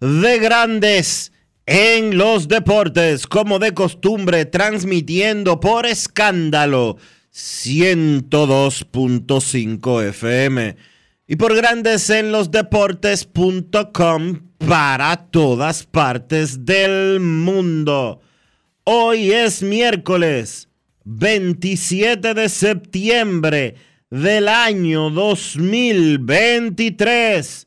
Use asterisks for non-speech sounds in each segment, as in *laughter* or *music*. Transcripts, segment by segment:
de Grandes en los Deportes, como de costumbre, transmitiendo por escándalo 102.5 FM y por Grandes en los Deportes.com para todas partes del mundo. Hoy es miércoles 27 de septiembre del año 2023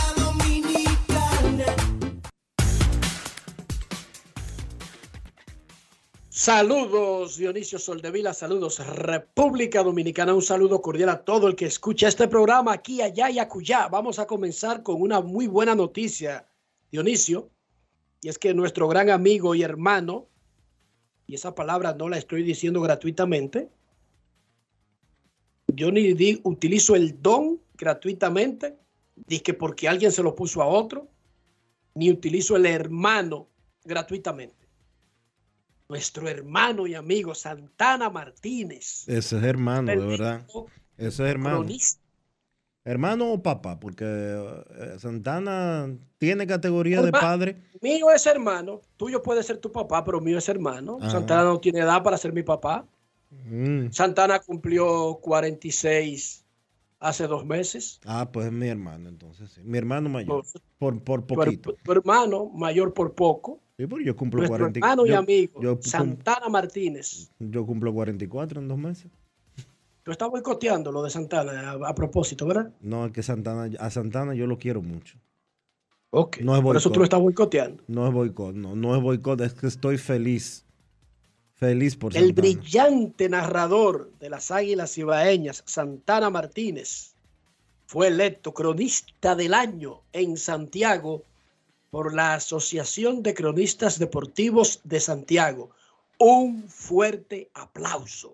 Saludos Dionisio Soldevila, saludos República Dominicana, un saludo cordial a todo el que escucha este programa aquí, allá y acullá. Vamos a comenzar con una muy buena noticia, Dionisio, y es que nuestro gran amigo y hermano, y esa palabra no la estoy diciendo gratuitamente, yo ni utilizo el don gratuitamente, que porque alguien se lo puso a otro, ni utilizo el hermano gratuitamente nuestro hermano y amigo Santana Martínez. Ese es hermano, de verdad. Ese es hermano. cronista. Hermano o papá, porque eh, Santana tiene categoría de padre. Mío es hermano, tuyo puede ser tu papá, pero mío es hermano. Ajá. Santana no tiene edad para ser mi papá. Mm. Santana cumplió 46 hace dos meses. Ah, pues es mi hermano, entonces sí. Mi hermano mayor. Por, por poquito. tu hermano, mayor por poco. Sí, porque yo cumplo Nuestro 40. hermano y yo, amigo, yo cum- Santana Martínez. yo cumplo 44 en dos meses. Tú estás boicoteando lo de Santana a, a propósito, ¿verdad? No, es que Santana, a Santana yo lo quiero mucho. Ok. No es por eso tú lo estás boicoteando. No es boicot, no, no es boicot, es que estoy feliz. Feliz por El Santana. brillante narrador de las Águilas Ibaeñas, Santana Martínez, fue electo cronista del año en Santiago por la Asociación de Cronistas Deportivos de Santiago. Un fuerte aplauso.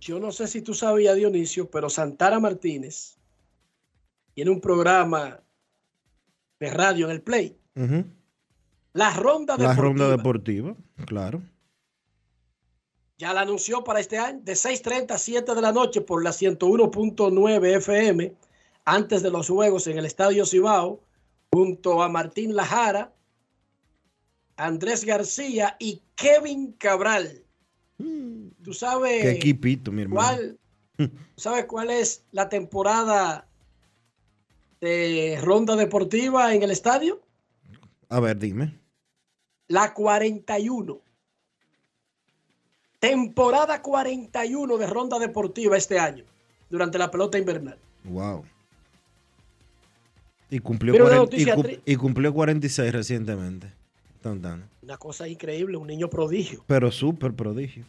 Yo no sé si tú sabías, Dionisio, pero Santana Martínez tiene un programa de radio en el Play. La Ronda La Deportiva. ronda deportiva, claro. Ya la anunció para este año de 6.30 a 7 de la noche por la 101.9 FM antes de los juegos en el Estadio Cibao junto a Martín Lajara, Andrés García y Kevin Cabral ¿Tú sabes Qué equipito, mi hermano. cuál, ¿sabes cuál es la temporada de ronda deportiva en el estadio? A ver, dime. La 41. Temporada 41 de ronda deportiva este año, durante la pelota invernal. Wow. Y cumplió, Mira una 40 y, cumplió 46 recientemente. Tan, tan. Una cosa increíble, un niño prodigio. Pero súper prodigio.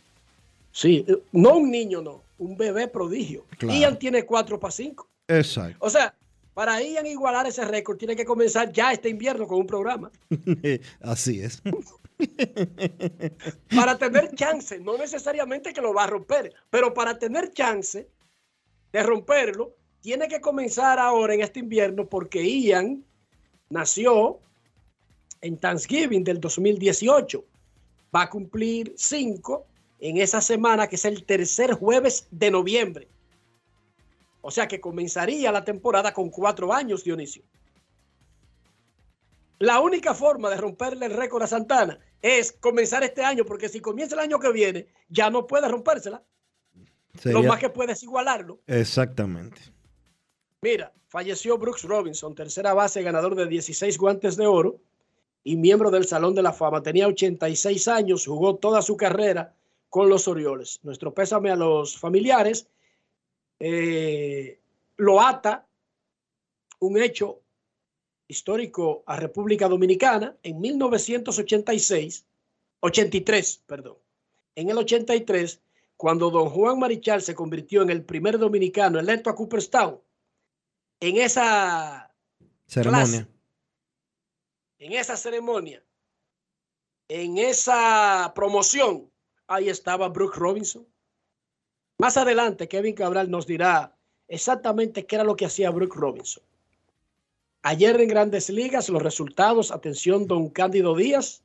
Sí, eh, no un niño, no, un bebé prodigio. Claro. Ian tiene 4 para 5. Exacto. O sea, para Ian igualar ese récord, tiene que comenzar ya este invierno con un programa. *laughs* Así es. *laughs* Para tener chance, no necesariamente que lo va a romper, pero para tener chance de romperlo, tiene que comenzar ahora en este invierno porque Ian nació en Thanksgiving del 2018. Va a cumplir 5 en esa semana, que es el tercer jueves de noviembre. O sea que comenzaría la temporada con cuatro años, Dionisio. La única forma de romperle el récord a Santana es comenzar este año, porque si comienza el año que viene, ya no puede rompérsela. Lo Sería- más que puede es igualarlo. Exactamente. Mira, falleció Brooks Robinson, tercera base, ganador de 16 guantes de oro y miembro del Salón de la Fama. Tenía 86 años, jugó toda su carrera con los Orioles. Nuestro pésame a los familiares. Eh, lo ata un hecho histórico a República Dominicana en 1986, 83, perdón. En el 83, cuando don Juan Marichal se convirtió en el primer dominicano electo a Cooperstown, en esa, Ceremonia. en esa ceremonia, en esa promoción, ahí estaba Brooke Robinson. Más adelante, Kevin Cabral nos dirá exactamente qué era lo que hacía Brooke Robinson. Ayer en Grandes Ligas, los resultados, atención, don Cándido Díaz.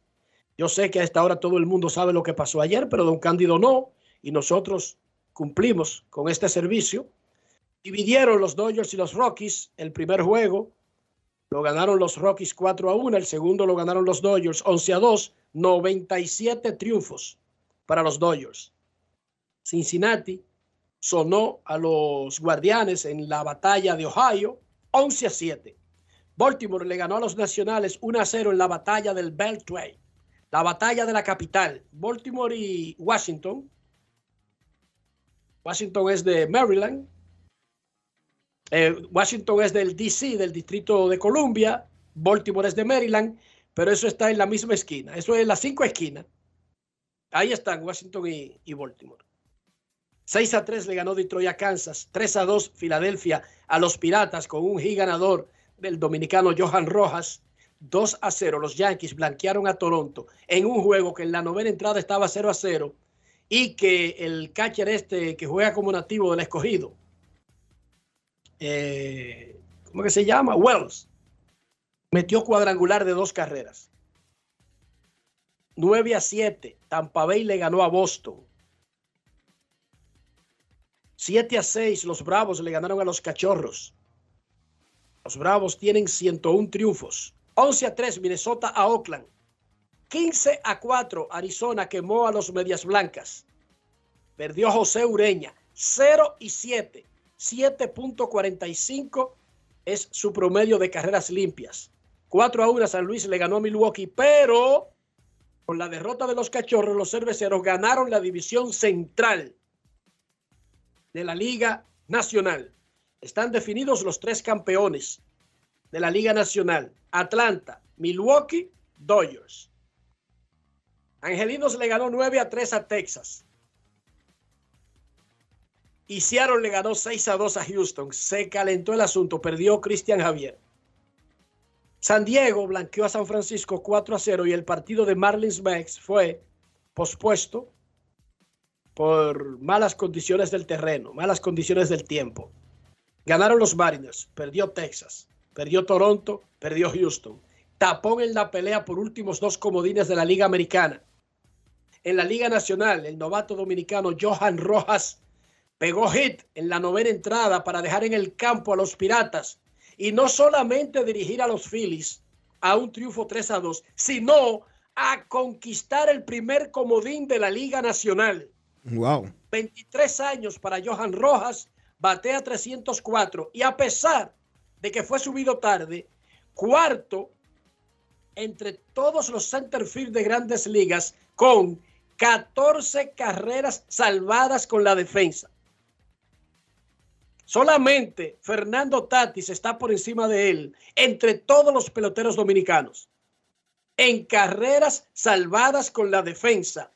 Yo sé que a esta hora todo el mundo sabe lo que pasó ayer, pero don Cándido no, y nosotros cumplimos con este servicio. Dividieron los Dodgers y los Rockies el primer juego. Lo ganaron los Rockies 4 a 1, el segundo lo ganaron los Dodgers 11 a 2, 97 triunfos para los Dodgers. Cincinnati sonó a los Guardianes en la batalla de Ohio 11 a 7. Baltimore le ganó a los Nacionales 1 a 0 en la batalla del Beltway, la batalla de la capital. Baltimore y Washington. Washington es de Maryland. Eh, Washington es del DC, del Distrito de Columbia. Baltimore es de Maryland, pero eso está en la misma esquina. Eso es las cinco esquinas. Ahí están Washington y, y Baltimore. 6 a 3 le ganó Detroit a Kansas. 3 a 2 Filadelfia a los Piratas con un hit ganador del dominicano Johan Rojas. 2 a 0 los Yankees blanquearon a Toronto en un juego que en la novena entrada estaba 0 a 0 y que el catcher este que juega como nativo del escogido, eh, ¿cómo que se llama? Wells, metió cuadrangular de dos carreras. 9 a 7, Tampa Bay le ganó a Boston. 7 a 6, los Bravos le ganaron a los Cachorros. Los Bravos tienen 101 triunfos. 11 a 3, Minnesota a Oakland. 15 a 4, Arizona quemó a los Medias Blancas. Perdió José Ureña. 0 y 7. 7.45 es su promedio de carreras limpias. 4 a 1 San Luis le ganó a Milwaukee, pero con la derrota de los Cachorros, los cerveceros ganaron la división central de la Liga Nacional. Están definidos los tres campeones de la Liga Nacional. Atlanta, Milwaukee, Dodgers. Angelinos le ganó 9 a 3 a Texas. Y Seattle le ganó 6 a 2 a Houston. Se calentó el asunto, perdió Cristian Javier. San Diego blanqueó a San Francisco 4 a 0 y el partido de Marlins Max fue pospuesto por malas condiciones del terreno, malas condiciones del tiempo. Ganaron los Mariners, perdió Texas, perdió Toronto, perdió Houston. Tapón en la pelea por últimos dos comodines de la Liga Americana. En la Liga Nacional, el novato dominicano Johan Rojas pegó hit en la novena entrada para dejar en el campo a los Piratas y no solamente dirigir a los Phillies a un triunfo 3 a 2, sino a conquistar el primer comodín de la Liga Nacional. Wow. 23 años para Johan Rojas, batea 304 y a pesar de que fue subido tarde, cuarto entre todos los centerfield de grandes ligas con 14 carreras salvadas con la defensa. Solamente Fernando Tatis está por encima de él entre todos los peloteros dominicanos en carreras salvadas con la defensa.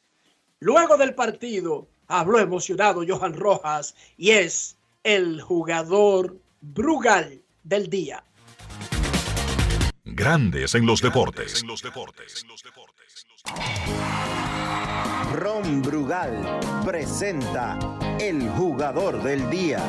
Luego del partido habló emocionado Johan Rojas y es el jugador Brugal del día. Grandes en los deportes. Ron Brugal presenta el jugador del día.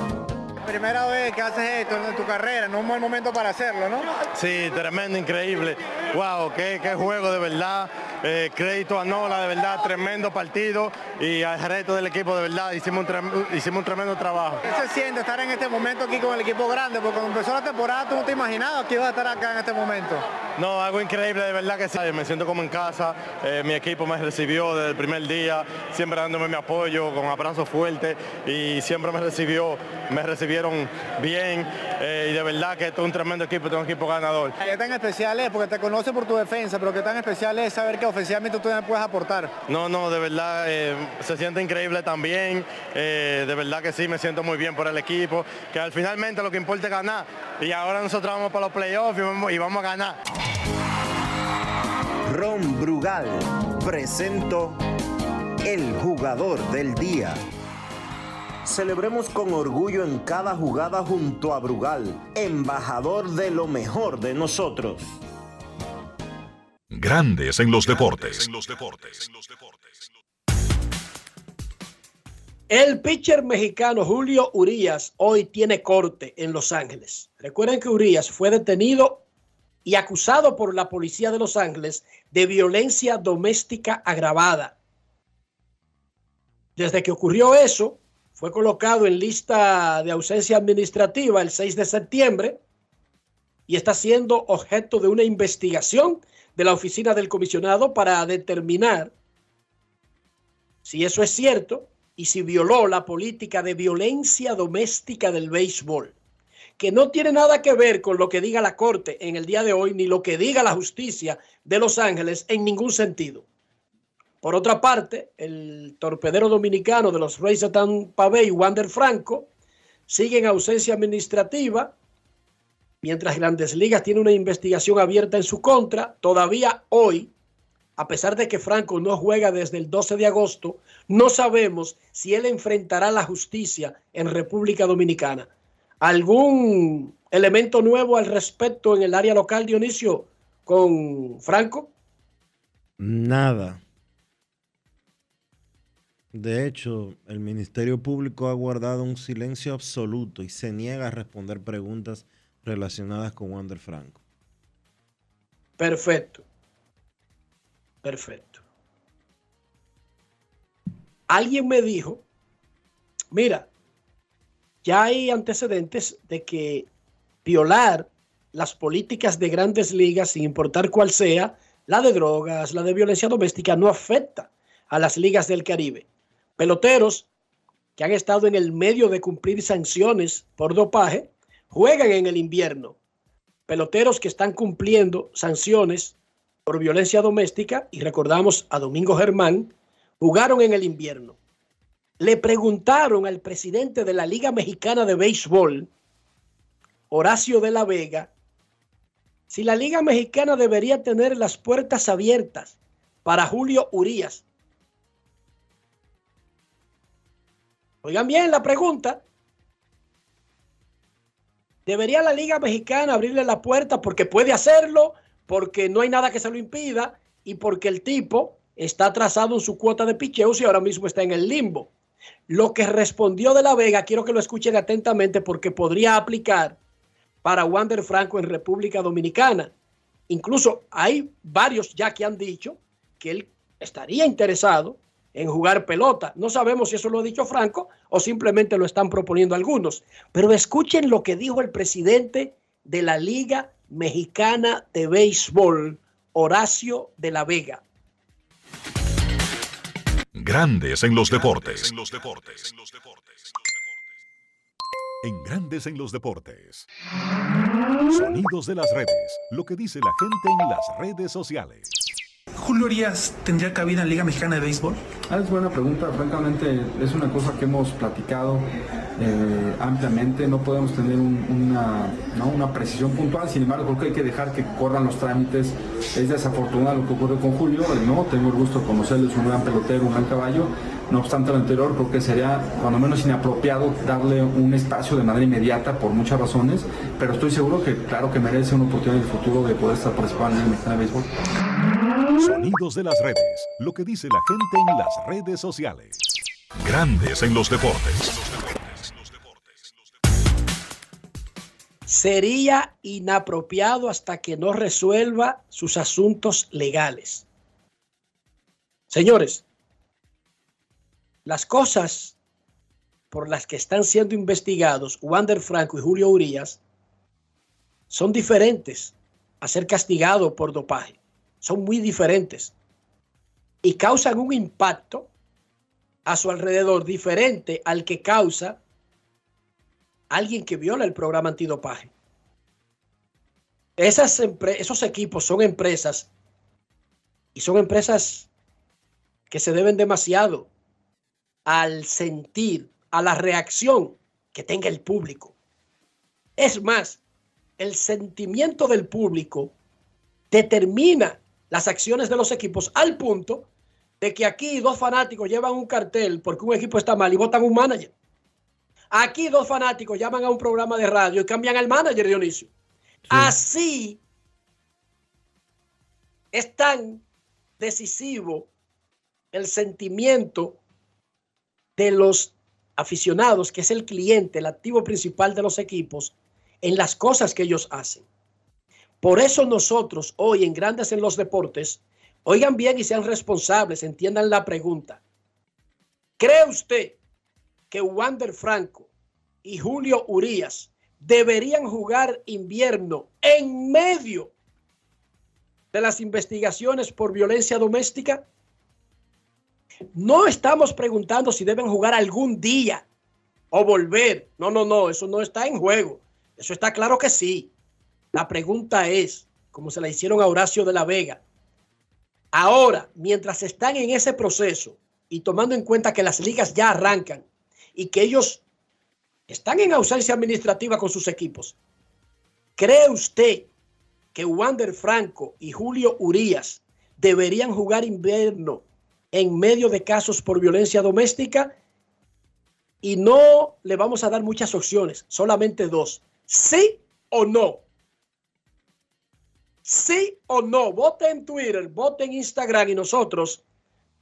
Primera vez que haces esto en tu carrera, no es un buen momento para hacerlo, ¿no? Sí, tremendo, increíble. Wow, qué, qué juego de verdad. Eh, crédito a Nola, de verdad, tremendo partido y al resto del equipo, de verdad, hicimos un, hicimos un tremendo trabajo. ¿Qué se siente estar en este momento aquí con el equipo grande? Porque cuando empezó la temporada tú no te imaginabas que ibas a estar acá en este momento. No, algo increíble, de verdad que sí. Me siento como en casa, eh, mi equipo me recibió desde el primer día, siempre dándome mi apoyo, con abrazo fuerte y siempre me recibió, me recibieron bien eh, y de verdad que es un tremendo equipo, es un equipo ganador. ¿Qué tan especial es? Porque te por tu defensa, pero qué tan especial es saber que ofensivamente tú me puedes aportar. No, no, de verdad eh, se siente increíble también. Eh, de verdad que sí, me siento muy bien por el equipo. Que al finalmente lo que importa es ganar. Y ahora nosotros vamos para los playoffs y vamos, y vamos a ganar. Ron Brugal presento el jugador del día. Celebremos con orgullo en cada jugada junto a Brugal, embajador de lo mejor de nosotros. Grandes en los deportes. El pitcher mexicano Julio Urias hoy tiene corte en Los Ángeles. Recuerden que Urias fue detenido y acusado por la policía de Los Ángeles de violencia doméstica agravada. Desde que ocurrió eso, fue colocado en lista de ausencia administrativa el 6 de septiembre y está siendo objeto de una investigación de la oficina del comisionado para determinar si eso es cierto y si violó la política de violencia doméstica del béisbol, que no tiene nada que ver con lo que diga la Corte en el día de hoy ni lo que diga la justicia de Los Ángeles en ningún sentido. Por otra parte, el torpedero dominicano de los Rays de Tampa Bay, Wander Franco, sigue en ausencia administrativa mientras Grandes Ligas tiene una investigación abierta en su contra, todavía hoy, a pesar de que Franco no juega desde el 12 de agosto, no sabemos si él enfrentará la justicia en República Dominicana. ¿Algún elemento nuevo al respecto en el área local, Dionisio, con Franco? Nada. De hecho, el Ministerio Público ha guardado un silencio absoluto y se niega a responder preguntas relacionadas con Wander Franco. Perfecto. Perfecto. Alguien me dijo, mira, ya hay antecedentes de que violar las políticas de grandes ligas, sin importar cuál sea, la de drogas, la de violencia doméstica, no afecta a las ligas del Caribe. Peloteros que han estado en el medio de cumplir sanciones por dopaje juegan en el invierno. Peloteros que están cumpliendo sanciones por violencia doméstica, y recordamos a Domingo Germán, jugaron en el invierno. Le preguntaron al presidente de la Liga Mexicana de Béisbol, Horacio de la Vega, si la Liga Mexicana debería tener las puertas abiertas para Julio Urías. Oigan bien la pregunta. ¿Debería la Liga Mexicana abrirle la puerta porque puede hacerlo, porque no hay nada que se lo impida y porque el tipo está atrasado en su cuota de picheos y ahora mismo está en el limbo? Lo que respondió de la Vega, quiero que lo escuchen atentamente porque podría aplicar para Wander Franco en República Dominicana. Incluso hay varios ya que han dicho que él estaría interesado en jugar pelota. No sabemos si eso lo ha dicho Franco o simplemente lo están proponiendo algunos. Pero escuchen lo que dijo el presidente de la Liga Mexicana de Béisbol, Horacio de la Vega. Grandes en los deportes. En Grandes en los deportes. Sonidos de las redes. Lo que dice la gente en las redes sociales. ¿Julio Urias tendría cabida en Liga Mexicana de Béisbol? Ah, es buena pregunta, francamente es una cosa que hemos platicado eh, ampliamente, no podemos tener una, precisión puntual, sin embargo creo que hay que dejar que corran los trámites, es desafortunado lo que ocurrió con Julio, no tengo el gusto de conocerlo, es un gran pelotero, un gran caballo, no obstante lo anterior creo que sería cuando menos inapropiado darle un espacio de manera inmediata por muchas razones, pero estoy seguro que claro que merece una oportunidad en el futuro de poder estar participando en la Mexicana de Béisbol. Sonidos de las redes. Lo que dice la gente en las redes sociales. Grandes en los deportes. Sería inapropiado hasta que no resuelva sus asuntos legales. Señores, las cosas por las que están siendo investigados Wander Franco y Julio Urias son diferentes a ser castigado por dopaje son muy diferentes y causan un impacto a su alrededor diferente al que causa alguien que viola el programa antidopaje. Esas esos equipos son empresas y son empresas que se deben demasiado al sentir, a la reacción que tenga el público. Es más, el sentimiento del público determina las acciones de los equipos al punto de que aquí dos fanáticos llevan un cartel porque un equipo está mal y votan un manager. Aquí dos fanáticos llaman a un programa de radio y cambian al manager, Dionisio. Así es tan decisivo el sentimiento de los aficionados, que es el cliente, el activo principal de los equipos, en las cosas que ellos hacen. Por eso nosotros hoy en Grandes en los Deportes, oigan bien y sean responsables, entiendan la pregunta. ¿Cree usted que Wander Franco y Julio Urías deberían jugar invierno en medio de las investigaciones por violencia doméstica? No estamos preguntando si deben jugar algún día o volver. No, no, no, eso no está en juego. Eso está claro que sí. La pregunta es, como se la hicieron a Horacio de la Vega, ahora, mientras están en ese proceso y tomando en cuenta que las ligas ya arrancan y que ellos están en ausencia administrativa con sus equipos, ¿cree usted que Wander Franco y Julio Urías deberían jugar invierno en medio de casos por violencia doméstica? Y no le vamos a dar muchas opciones, solamente dos. ¿Sí o no? Sí o no. Vote en Twitter, vote en Instagram y nosotros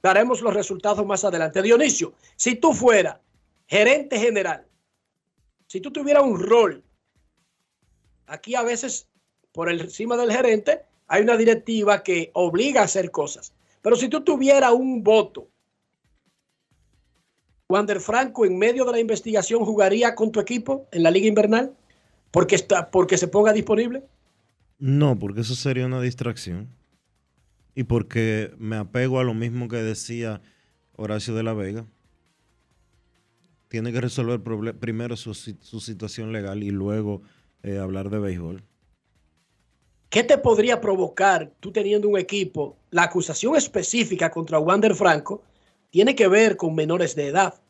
daremos los resultados más adelante. Dionisio, si tú fueras gerente general, si tú tuvieras un rol, aquí a veces por encima del gerente hay una directiva que obliga a hacer cosas. Pero si tú tuvieras un voto, Wander Franco en medio de la investigación jugaría con tu equipo en la liga invernal porque está porque se ponga disponible. No, porque eso sería una distracción. Y porque me apego a lo mismo que decía Horacio de la Vega. Tiene que resolver primero su, situación legal y luego eh, hablar de béisbol. ¿Qué te podría provocar tú teniendo un equipo? La acusación específica contra Wander Franco tiene que ver con menores de edad.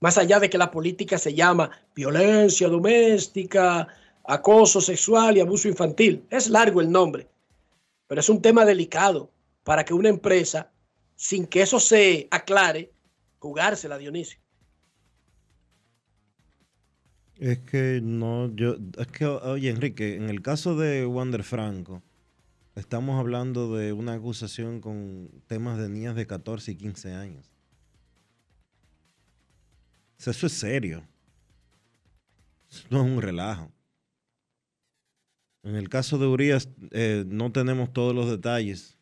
Más allá de que la política se llama violencia doméstica, acoso sexual y abuso infantil. Es largo el nombre, pero es un tema delicado para que una empresa, sin que eso se aclare, jugársela, Dionisio. Es que no, yo, es que, oye, Enrique, en el caso de Wander Franco, estamos hablando de una acusación con temas de niñas de 14 y 15 años. eso es serio. no es un relajo. En el caso de Urias eh, no tenemos todos los detalles.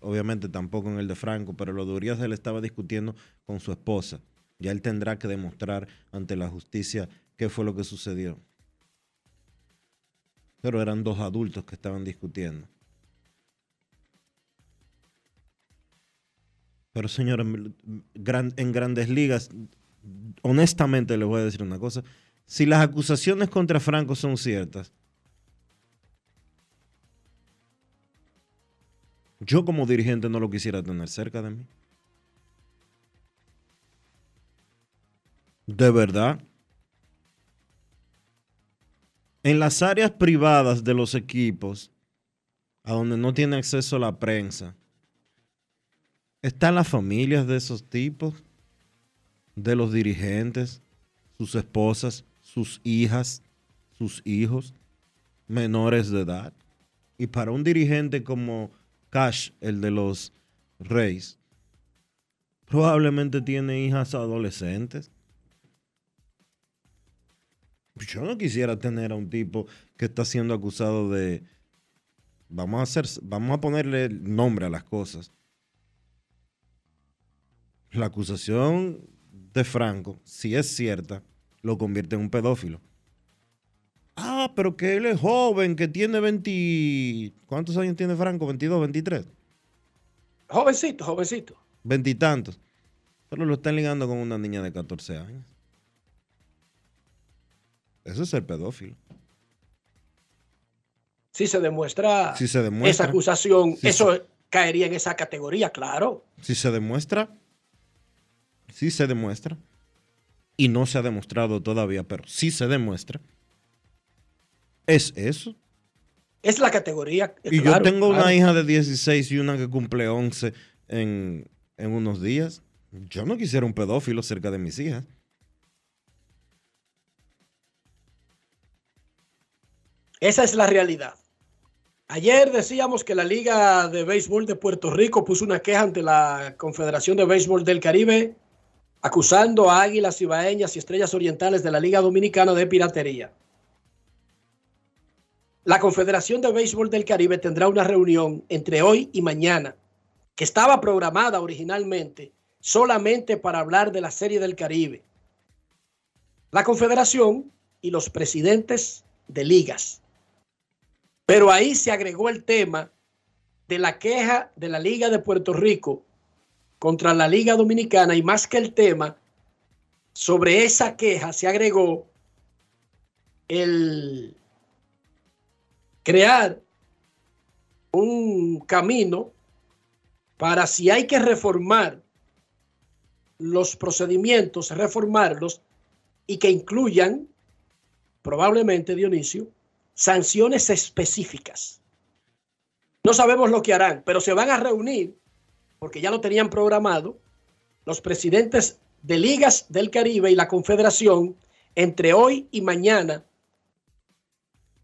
Obviamente tampoco en el de Franco, pero lo de Urias él estaba discutiendo con su esposa. Ya él tendrá que demostrar ante la justicia qué fue lo que sucedió. Pero eran dos adultos que estaban discutiendo. Pero señores, en grandes ligas, honestamente les voy a decir una cosa. Si las acusaciones contra Franco son ciertas, yo como dirigente no lo quisiera tener cerca de mí. De verdad. En las áreas privadas de los equipos, a donde no tiene acceso la prensa, están las familias de esos tipos, de los dirigentes, sus esposas, sus hijas, sus hijos, menores de edad. Y para un dirigente como Cash, el de los Reyes, probablemente tiene hijas adolescentes. Yo no quisiera tener a un tipo que está siendo acusado de. Vamos a hacer, vamos a ponerle nombre a las cosas. La acusación de Franco, si es cierta, lo convierte en un pedófilo. Ah, pero que él es joven, que tiene 20... ¿Cuántos años tiene Franco? ¿22, 23? Jovencito, jovencito. Veintitantos. Pero lo están ligando con una niña de 14 años. Eso es ser pedófilo. Si se demuestra, si se demuestra esa acusación, eso caería en esa categoría, claro. Si se demuestra, si se demuestra, y no se ha demostrado todavía, pero sí se demuestra, es eso. Es la categoría. Y yo tengo una hija de 16 y una que cumple 11 en, en unos días. Yo no quisiera un pedófilo cerca de mis hijas. Esa es la realidad. Ayer decíamos que la Liga de Béisbol de Puerto Rico puso una queja ante la Confederación de Béisbol del Caribe acusando a Águilas Ibaeñas y Estrellas Orientales de la Liga Dominicana de piratería. La Confederación de Béisbol del Caribe tendrá una reunión entre hoy y mañana, que estaba programada originalmente solamente para hablar de la Serie del Caribe. La Confederación y los presidentes de ligas. Pero ahí se agregó el tema de la queja de la Liga de Puerto Rico contra la Liga Dominicana y más que el tema, sobre esa queja se agregó el crear un camino para si hay que reformar los procedimientos, reformarlos y que incluyan, probablemente Dionisio, sanciones específicas. No sabemos lo que harán, pero se van a reunir, porque ya lo tenían programado, los presidentes de ligas del Caribe y la Confederación entre hoy y mañana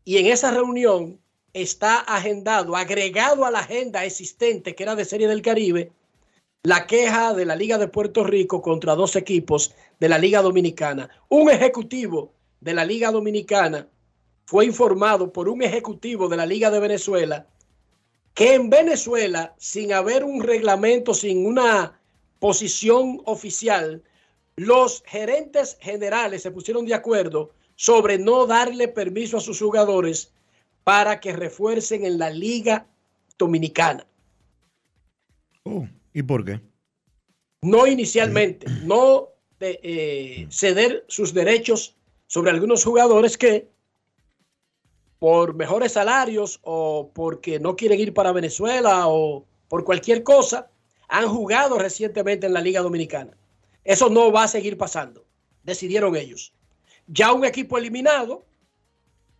y en esa reunión está agendado, agregado a la agenda existente que era de Serie del Caribe, la queja de la Liga de Puerto Rico contra dos equipos de la Liga Dominicana. Un ejecutivo de la Liga Dominicana fue informado por un ejecutivo de la Liga de Venezuela que en Venezuela, sin haber un reglamento, sin una posición oficial, los gerentes generales se pusieron de acuerdo sobre no darle permiso a sus jugadores para que refuercen en la liga dominicana. Oh, ¿Y por qué? No inicialmente, *clears throat* no de, eh, ceder sus derechos sobre algunos jugadores que por mejores salarios o porque no quieren ir para Venezuela o por cualquier cosa, han jugado recientemente en la Liga Dominicana. Eso no va a seguir pasando, decidieron ellos ya un equipo eliminado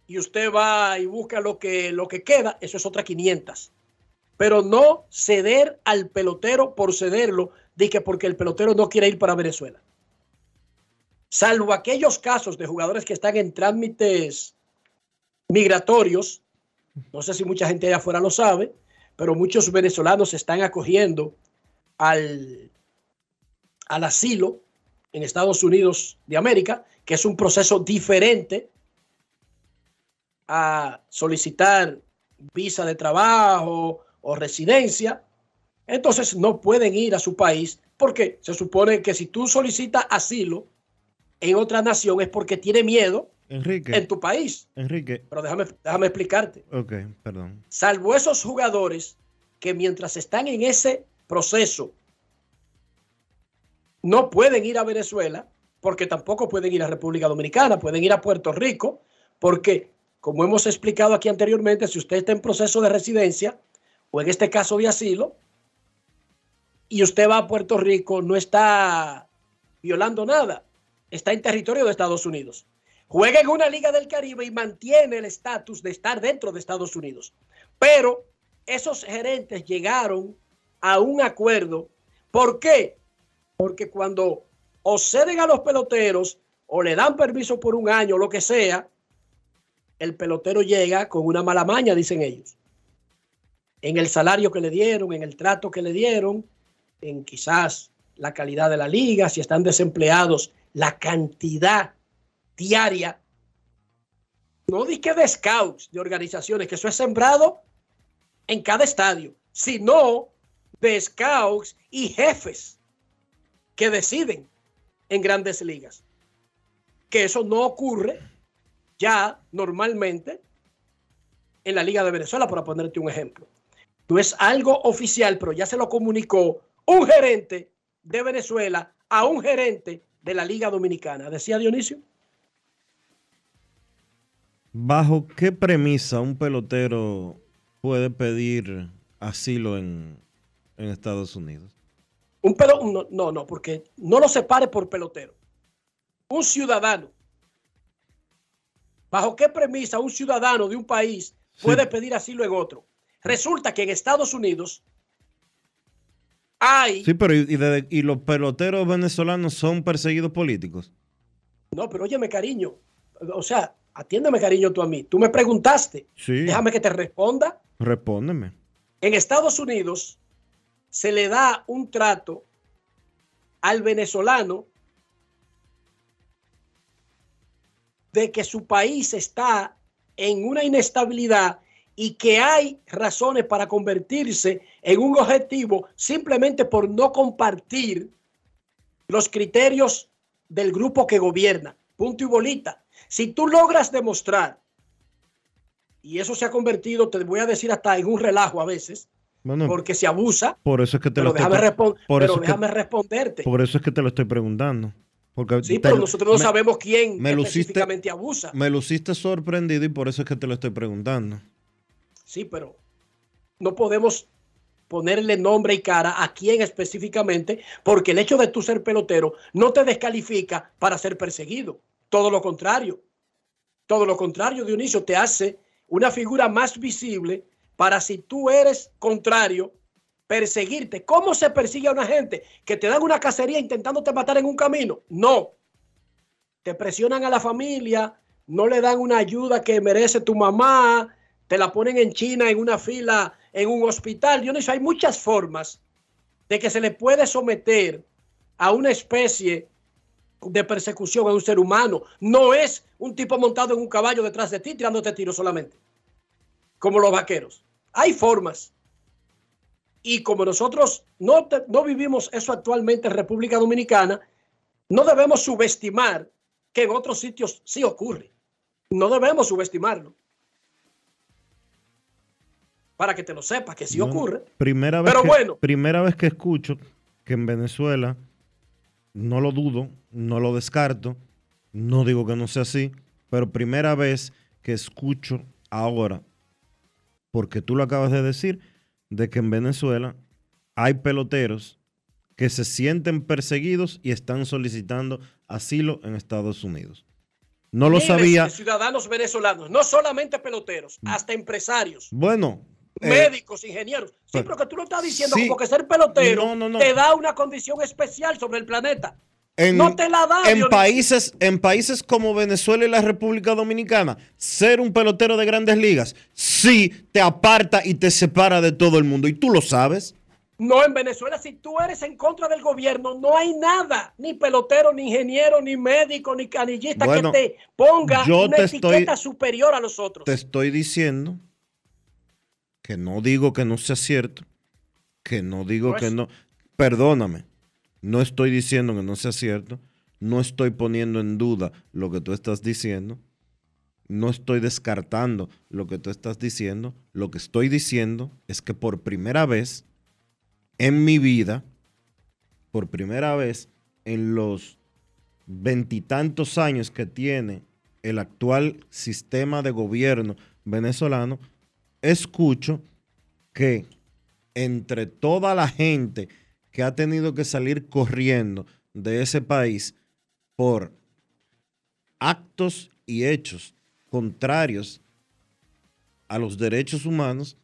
y usted va y busca lo que, lo que queda, eso es otra 500. Pero no ceder al pelotero por cederlo, de que porque el pelotero no quiere ir para Venezuela. Salvo aquellos casos de jugadores que están en trámites migratorios, no sé si mucha gente allá afuera lo sabe, pero muchos venezolanos se están acogiendo al, al asilo en Estados Unidos de América que es un proceso diferente a solicitar visa de trabajo o residencia, entonces no pueden ir a su país porque se supone que si tú solicitas asilo en otra nación es porque tiene miedo Enrique, en tu país. Enrique. Pero déjame, déjame explicarte. Ok, perdón. Salvo esos jugadores que mientras están en ese proceso no pueden ir a Venezuela porque tampoco pueden ir a República Dominicana, pueden ir a Puerto Rico porque, como hemos explicado aquí anteriormente, si usted está en proceso de residencia o en este caso de asilo y usted va a Puerto Rico, no está violando nada, está en territorio de Estados Unidos. Juega en una liga del Caribe y mantiene el estatus de estar dentro de Estados Unidos. Pero esos gerentes llegaron a un acuerdo. ¿Por qué? Porque cuando o ceden a los peloteros o le dan permiso por un año, lo que sea, el pelotero llega con una mala maña, dicen ellos. En el salario que le dieron, en el trato que le dieron, en quizás la calidad de la liga, si están desempleados, la cantidad diaria. No di que de scouts, de organizaciones, que eso es sembrado en cada estadio, sino de scouts y jefes que deciden en grandes ligas. Que eso no ocurre ya normalmente en la Liga de Venezuela, para ponerte un ejemplo. No es algo oficial, pero ya se lo comunicó un gerente de Venezuela a un gerente de la Liga Dominicana. Decía Dionisio. ¿Bajo qué premisa un pelotero puede pedir asilo en, Estados Unidos? Un pelo, no, no, no, porque no lo separe por pelotero. Un ciudadano. ¿Bajo qué premisa un ciudadano de un país puede pedir asilo en otro? Resulta que en Estados Unidos hay. Sí, pero ¿y, y los peloteros venezolanos son perseguidos políticos? No, pero óyeme, cariño. O sea, atiéndeme, cariño, tú a mí. Tú me preguntaste. Sí. Déjame que te responda. Respóndeme. En Estados Unidos se le da un trato al venezolano de que su país está en una inestabilidad y que hay razones para convertirse en un objetivo simplemente por no compartir los criterios del grupo que gobierna. Punto y bolita. Si tú logras demostrar y eso se ha convertido, te voy a decir hasta en un relajo a veces, porque se abusa. Por eso es que te lo déjame, pero déjame responderte. Por eso es que te lo estoy preguntando. Porque sí, pero nosotros no sabemos quién me específicamente abusa. Me luciste sorprendido y por eso es que te lo estoy preguntando. Sí, pero no podemos ponerle nombre y cara a quién específicamente, porque el hecho de tú ser pelotero no te descalifica para ser perseguido. Todo lo contrario. Todo lo contrario, Dionisio, te hace una figura más visible para si tú eres contrario, perseguirte. ¿Cómo se persigue a una gente que te dan una cacería intentándote matar en un camino? No. Te presionan a la familia, no le dan una ayuda que merece tu mamá, te la ponen en China en una fila en un hospital. Sé, hay muchas formas de que se le puede someter a una especie de persecución a un ser humano. No es un tipo montado en un caballo detrás de ti tirándote tiros solamente, como los vaqueros. Hay formas. Y como nosotros no, no vivimos eso actualmente en República Dominicana, no debemos subestimar que en otros sitios sí ocurre. No debemos subestimarlo. Para que te lo sepas, que sí ocurre. Primera vez Pero bueno. Primera vez que escucho que en Venezuela no lo dudo, no lo descarto, no digo que no sea así, pero primera vez que escucho ahora, porque tú lo acabas de decir, de que en Venezuela hay peloteros que se sienten perseguidos y están solicitando asilo en Estados Unidos. No lo sabía. ciudadanos venezolanos, no solamente peloteros, mm. hasta empresarios. Bueno, eh, médicos, ingenieros. Sí, pero que tú lo estás diciendo como que ser pelotero te da una condición especial sobre el planeta. No te la da. En países, en países como Venezuela y la República Dominicana, ser un pelotero de grandes ligas sí te aparta y te separa de todo el mundo. Y tú lo sabes. No, en Venezuela, si tú eres en contra del gobierno, no hay nada, ni pelotero, ni ingeniero, ni médico, ni canillista que te ponga una etiqueta superior a los otros. Te estoy diciendo que no digo que no sea cierto, que no digo que no, perdóname, no estoy diciendo que no sea cierto, no estoy poniendo en duda lo que tú estás diciendo, no estoy descartando lo que tú estás diciendo, lo que estoy diciendo es que por primera vez en mi vida, por primera vez en los veintitantos años que tiene el actual sistema de gobierno venezolano, escucho que entre toda la gente que ha tenido que salir corriendo de ese país por actos y hechos contrarios a los derechos humanos,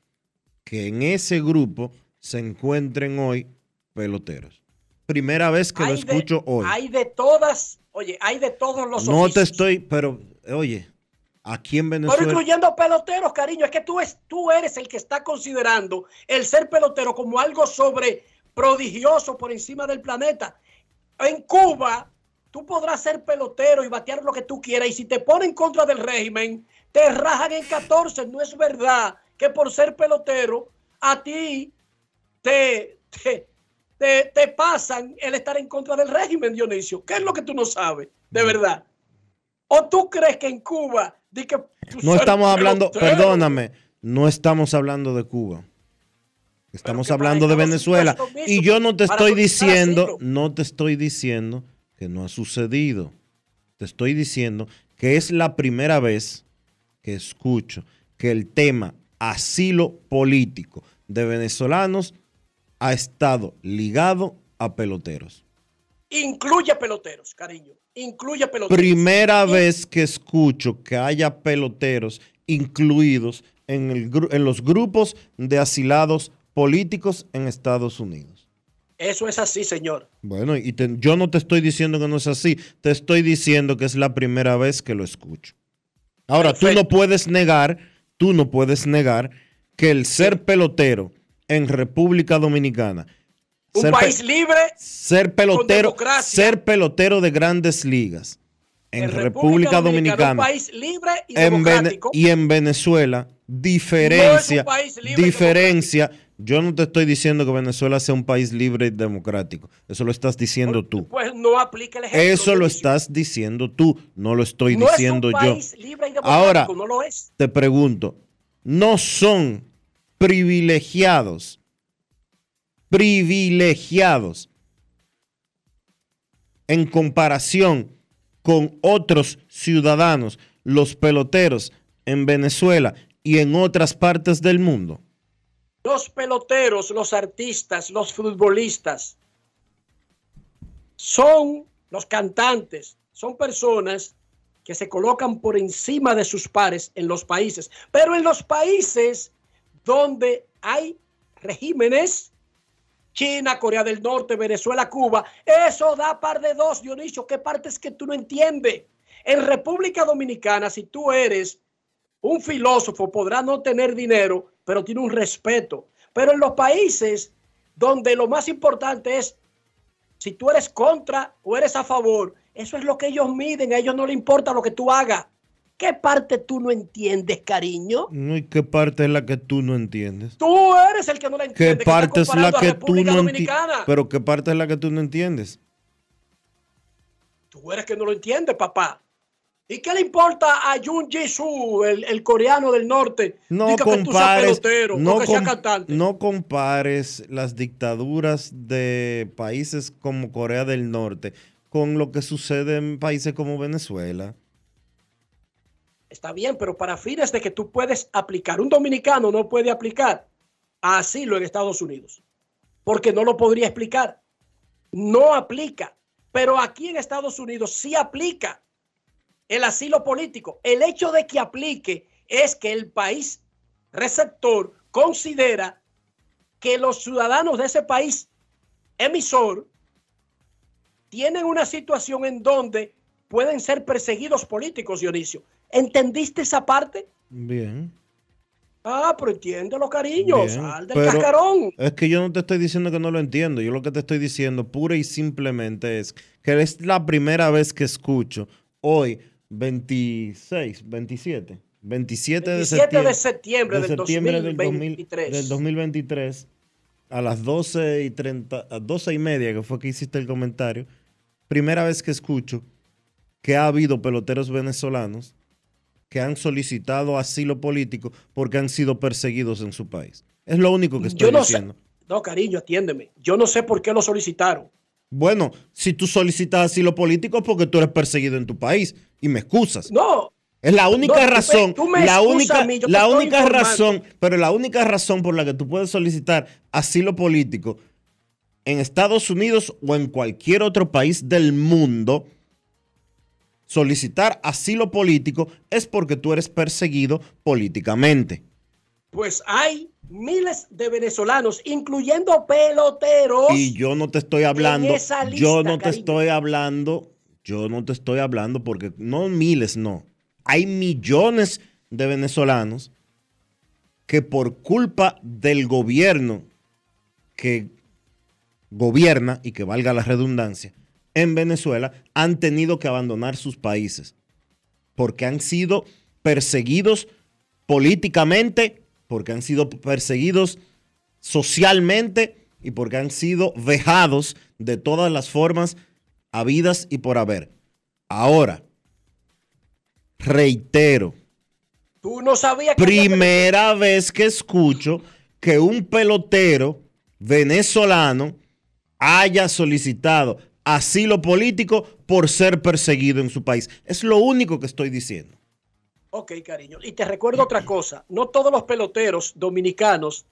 que en ese grupo se encuentren hoy peloteros. Primera vez que lo escucho hoy. Hay de todas, oye, hay de todos los No te estoy, pero oye, aquí en Venezuela. Pero incluyendo peloteros, cariño, es que tú, es, tú eres el que está considerando el ser pelotero como algo sobre prodigioso por encima del planeta. En Cuba, tú podrás ser pelotero y batear lo que tú quieras. Y si te ponen en contra del régimen, te rajan en 14. No es verdad que por ser pelotero, a ti te, te, te, pasan el estar en contra del régimen, Dionisio. ¿Qué es lo que tú no sabes? De verdad. ¿O tú crees que en Cuba... que no estamos hablando, perdóname, no estamos hablando de Cuba. Estamos hablando de Venezuela. Y yo no te estoy diciendo, no te estoy diciendo que no ha sucedido. Te estoy diciendo que es la primera vez que escucho que el tema asilo político de venezolanos ha estado ligado a peloteros. Incluye peloteros, cariño. Incluye peloteros. Primera vez que escucho que haya peloteros incluidos en, el, en los grupos de asilados políticos en Estados Unidos. Eso es así, señor. Bueno, y yo no te estoy diciendo que no es así, te estoy diciendo que es la primera vez que lo escucho. Ahora, tú no puedes negar, tú no puedes negar que el ser pelotero en República Dominicana, un país libre, ser pelotero, ser pelotero de grandes ligas en, República, Dominicana, un país libre y democrático. y en Venezuela, diferencia, diferencia yo no te estoy diciendo que Venezuela sea un país libre y democrático. Eso lo estás diciendo tú. Pues no aplica el ejemplo. Eso lo estás diciendo tú, no lo estoy diciendo es un país yo. Libre y Ahora, no lo es. te pregunto, ¿no son privilegiados, privilegiados en comparación con otros ciudadanos, los peloteros en Venezuela y en otras partes del mundo? Los peloteros, los artistas, los futbolistas son los cantantes, son personas que se colocan por encima de sus pares en los países. Pero en los países donde hay regímenes, China, Corea del Norte, Venezuela, Cuba, eso da par de dos, Dionisio. ¿Qué parte es que tú no entiendes? En República Dominicana, si tú eres un filósofo, podrá no tener dinero, pero tiene un respeto. Pero en los países donde lo más importante es si tú eres contra o eres a favor, eso es lo que ellos miden, a ellos no les importa lo que tú hagas. ¿Qué parte tú no entiendes, cariño? ¿Y qué parte es la que tú no entiendes? Tú eres el que no la entiende. ¿Qué parte es la que tú no entiendes? Pero ¿qué parte es la que tú no entiendes? Tú eres que no lo entiendes, papá. ¿Y qué le importa a Jun Jisoo, el, el coreano del norte? No compares, no, no compares las dictaduras de países como Corea del Norte con lo que sucede en países como Venezuela. Está bien, pero para fines de que tú puedes aplicar, un dominicano no puede aplicar asilo en Estados Unidos, porque no lo podría explicar. No aplica, pero aquí en Estados Unidos sí aplica el asilo político. El hecho de que aplique es que el país receptor considera que los ciudadanos de ese país emisor tienen una situación en donde pueden ser perseguidos políticos, Dionisio. ¿Entendiste esa parte? Bien. Ah, pero entiéndelo, cariño. Sal del cascarón. Es que yo no te estoy diciendo que no lo entiendo. Yo lo que te estoy diciendo pura y simplemente es que es la primera vez que escucho hoy 26, 27. 27, de septiembre, de septiembre, del, 2023. Del, 2023 a las 12 y 30, a 12 y media, que fue que hiciste el comentario, primera vez que escucho que ha habido peloteros venezolanos que han solicitado asilo político porque han sido perseguidos en su país. Es lo único que estoy no diciendo. no, cariño, atiéndeme. Yo no sé por qué lo solicitaron. Bueno, si tú solicitas asilo político es porque tú eres perseguido en tu país y me excusas. No. Es la única No, tú me- razón, tú me la única, a mí, la única informando. razón, pero la única razón por la que tú puedes solicitar asilo político en Estados Unidos o en cualquier otro país del mundo, solicitar asilo político es porque tú eres perseguido políticamente. Pues hay miles de venezolanos, incluyendo peloteros. Y yo no te estoy hablando, esa lista, yo no te cariño. estoy hablando, yo no te estoy hablando porque no miles, no. Hay millones de venezolanos que por culpa del gobierno que gobierna y que valga la redundancia en Venezuela han tenido que abandonar sus países porque han sido perseguidos políticamente, porque han sido perseguidos socialmente y porque han sido vejados de todas las formas habidas y por haber. Ahora, reitero, Tú no sabías que había primera vez que escucho que un pelotero venezolano haya solicitado asilo político por ser perseguido en su país. Es lo único que estoy diciendo. Ok, cariño. Y te recuerdo otra cosa. No todos los peloteros dominicanos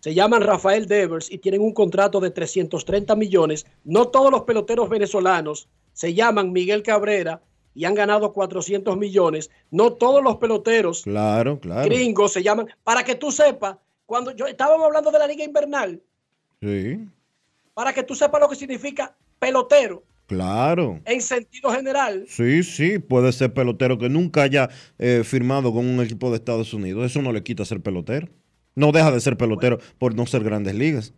se llaman Rafael Devers y tienen un contrato de 330 millones. No todos los peloteros venezolanos se llaman Miguel Cabrera y han ganado 400 millones. No todos los peloteros Claro, claro. gringos se llaman. Para que tú sepas, cuando yo estábamos hablando de la liga invernal, Sí, para que tú sepas lo que significa pelotero claro. en sentido general. Sí, sí, puede ser pelotero que nunca haya eh, firmado con un equipo de Estados Unidos. Eso no le quita ser pelotero. No deja de ser pelotero por no ser grandes ligas.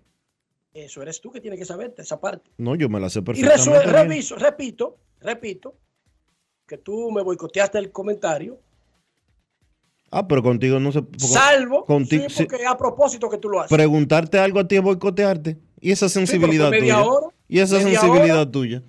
Eso eres tú que tienes que saberte esa parte. No, yo me la sé Y perfectamente. bien. reviso, repito, repito, que tú me boicoteaste el comentario, Ah, pero contigo no se. salvo, conti- sí, porque a propósito que tú lo haces. preguntarte algo a ti es boicotearte. Y esa sensibilidad tuya. hora, y esa sensibilidad hora. tuya.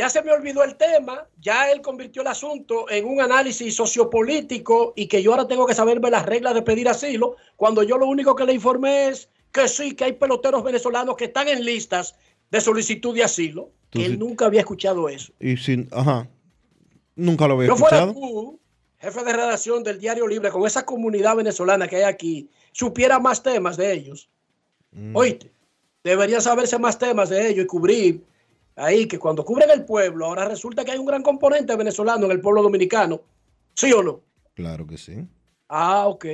Ya se me olvidó el tema, ya él convirtió el asunto en un análisis sociopolítico y que yo ahora tengo que saberme las reglas de pedir asilo, cuando yo lo único que le informé es que sí, que hay peloteros venezolanos que están en listas de solicitud de asilo, que sí- él nunca había escuchado eso. Y sin. Ajá. Nunca lo había Yo fuera escuchado. tú, jefe de redacción del Diario Libre, con esa comunidad venezolana que hay aquí, supiera más temas de ellos. Mm. Oíste, debería saberse más temas de ellos y cubrir ahí, que cuando cubren el pueblo, ahora resulta que hay un gran componente venezolano en el pueblo dominicano. ¿Sí o no? Claro que sí. Ah, ok.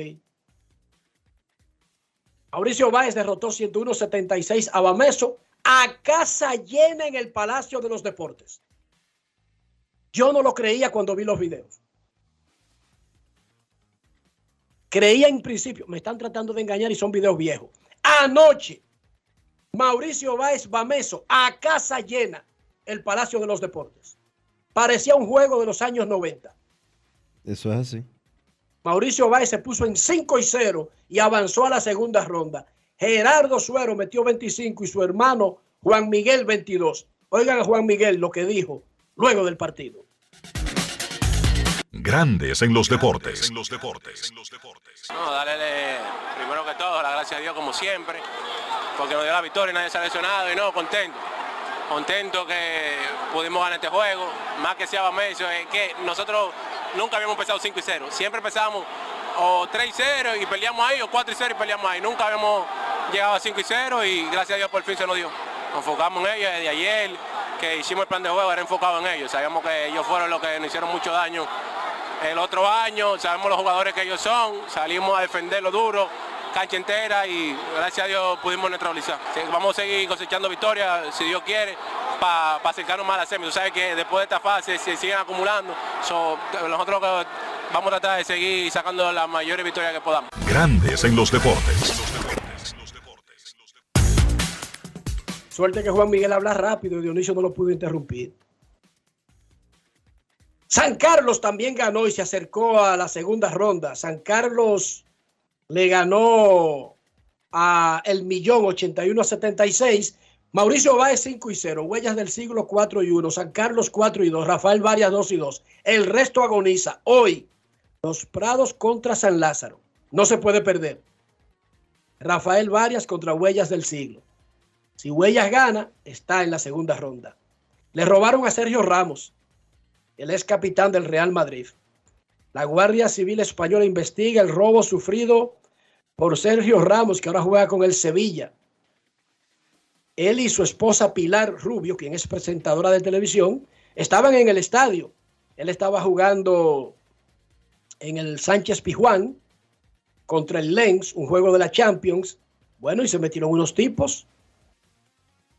Mauricio Báez derrotó 101-76 a Bameso a casa llena en el Palacio de los Deportes. Yo no lo creía cuando vi los videos. Creía en principio, me están tratando de engañar y son videos viejos. Anoche, Mauricio Báez Bameso a casa llena el Palacio de los Deportes. Parecía un juego de los años 90. Eso es así. Mauricio Báez se puso en 5 y 0 y avanzó a la segunda ronda. Gerardo Suero metió 25 y su hermano Juan Miguel 22. Oigan a Juan Miguel lo que dijo luego del partido. Grandes en los deportes. No, darle primero que todo la gracia a Dios como siempre, porque nos dio la victoria y nadie se ha lesionado y no, contento. Contento que pudimos ganar este juego, más que sea Bameso, es que nosotros nunca habíamos empezado 5 y 0, siempre empezábamos o 3 y 0 y peleamos ahí, o 4 y 0 y peleamos ahí, nunca habíamos llegado a 5 y 0 y gracias a Dios por fin se nos dio. Nos enfocamos en ellos desde ayer, que hicimos el plan de juego, era enfocado en ellos, sabíamos que ellos fueron los que nos hicieron mucho daño el otro año, sabemos los jugadores que ellos son, salimos a defenderlo duro, cancha entera y gracias a Dios pudimos neutralizar. Vamos a seguir cosechando victorias, si Dios quiere, para acercarnos más a la semi. Tú sabes que después de esta fase se siguen acumulando, So, nosotros vamos a tratar de seguir sacando las mayores victorias que podamos. Grandes en los deportes. Suerte que Juan Miguel habla rápido y Dionisio no lo pudo interrumpir. San Carlos también ganó y se acercó a la segunda ronda. San Carlos le ganó a el millón 81 a 76. Mauricio Báez 5 y 0. Huellas del siglo 4 y 1. San Carlos 4 y 2. Rafael Varias 2 y 2. El resto agoniza. Hoy, los Prados contra San Lázaro. No se puede perder. Rafael Varias contra Huellas del siglo. Si Huellas gana, está en la segunda ronda. Le robaron a Sergio Ramos, el ex capitán del Real Madrid. La Guardia Civil Española investiga el robo sufrido por Sergio Ramos, que ahora juega con el Sevilla. Él y su esposa Pilar Rubio, quien es presentadora de televisión, estaban en el estadio. Él estaba jugando en el Sánchez Pijuán contra el Lens, un juego de la Champions. Bueno, y se metieron unos tipos.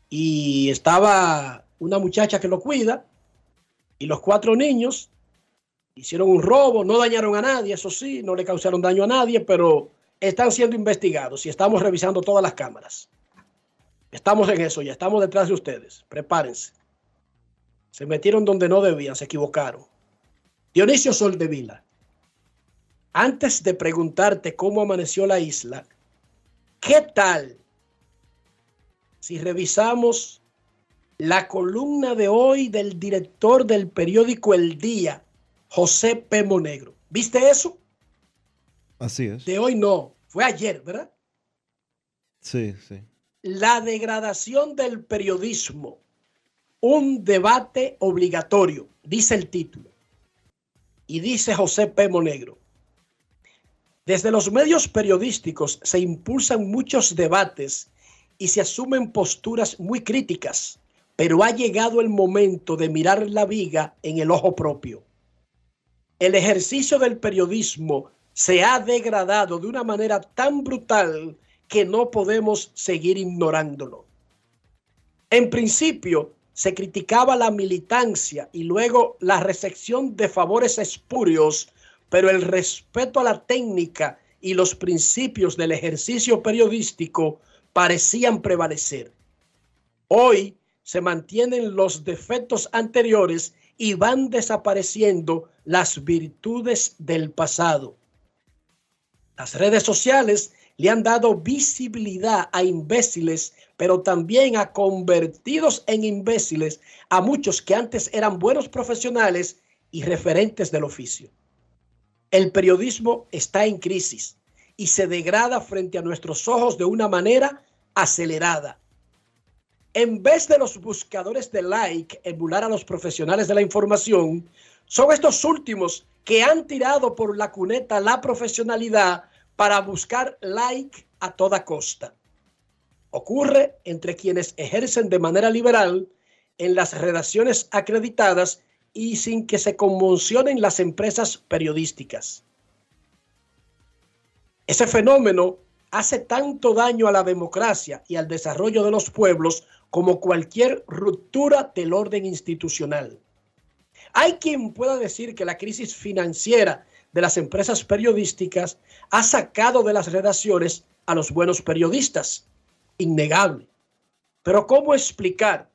Y estaba una muchacha que lo cuida y los cuatro niños hicieron un robo, no dañaron a nadie, eso sí, no le causaron daño a nadie, pero están siendo investigados y estamos revisando todas las cámaras. Estamos en eso, ya estamos detrás de ustedes. Prepárense. Se metieron donde no debían, se equivocaron. Dionisio Soldevila, antes de preguntarte cómo amaneció la isla, ¿qué tal si revisamos la columna de hoy del director del periódico El Día, José P. Monegro? ¿Viste eso? Así es. De hoy no, fue ayer, ¿verdad? Sí, sí. La degradación del periodismo, un debate obligatorio, dice el título. Y dice José P. Monegro, desde los medios periodísticos se impulsan muchos debates y se asumen posturas muy críticas, pero ha llegado el momento de mirar la viga en el ojo propio. El ejercicio del periodismo se ha degradado de una manera tan brutal que no podemos seguir ignorándolo. En principio, se criticaba la militancia y luego la recepción de favores espurios, pero el respeto a la técnica y los principios del ejercicio periodístico parecían prevalecer. Hoy se mantienen los defectos anteriores y van desapareciendo las virtudes del pasado. Las redes sociales le han dado visibilidad a imbéciles pero también a convertidos en imbéciles a muchos que antes eran buenos profesionales y referentes del oficio. El periodismo está en crisis y se degrada frente a nuestros ojos de una manera acelerada. En vez de los buscadores de like emular a los profesionales de la información, son estos últimos que han tirado por la cuneta la profesionalidad para buscar like a toda costa ocurre entre quienes ejercen de manera liberal en las redacciones acreditadas y sin que se conmocionen las empresas periodísticas. Ese fenómeno hace tanto daño a la democracia y al desarrollo de los pueblos como cualquier ruptura del orden institucional. Hay quien pueda decir que la crisis financiera de las empresas periodísticas ha sacado de las redacciones a los buenos periodistas innegable. Pero ¿cómo explicar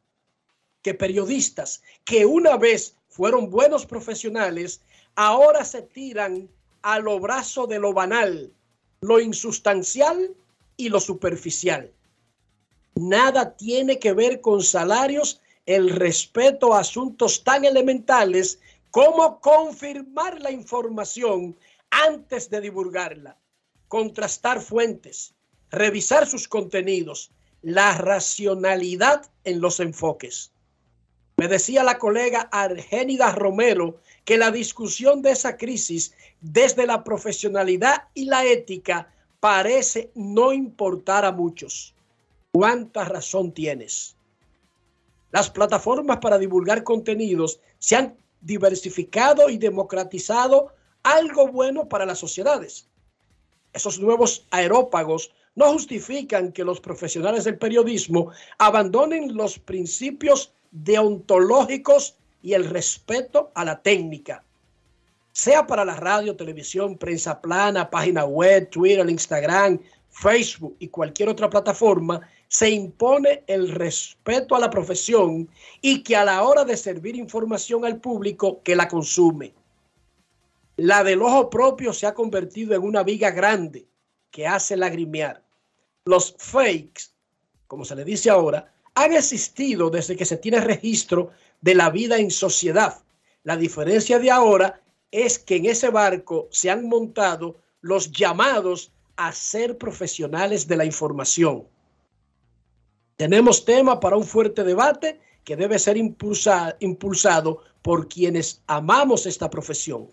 que periodistas que una vez fueron buenos profesionales, ahora se tiran a lo brazo de lo banal, lo insustancial y lo superficial? Nada tiene que ver con salarios el respeto a asuntos tan elementales como confirmar la información antes de divulgarla, contrastar fuentes, revisar sus contenidos, la racionalidad en los enfoques. Me decía la colega Argénida Romero que la discusión de esa crisis desde la profesionalidad y la ética parece no importar a muchos. ¿Cuánta razón tienes? Las plataformas para divulgar contenidos se han diversificado y democratizado algo bueno para las sociedades. Esos nuevos aerópagos no justifican que los profesionales del periodismo abandonen los principios deontológicos y el respeto a la técnica. Sea para la radio, televisión, prensa plana, página web, Twitter, Instagram, Facebook y cualquier otra plataforma, se impone el respeto a la profesión y que a la hora de servir información al público que la consume. La del ojo propio se ha convertido en una viga grande que hace lagrimear los fakes, como se le dice ahora, han existido desde que se tiene registro de la vida en sociedad. La diferencia de ahora es que en ese barco se han montado los llamados a ser profesionales de la información. Tenemos tema para un fuerte debate que debe ser impulsado por quienes amamos esta profesión.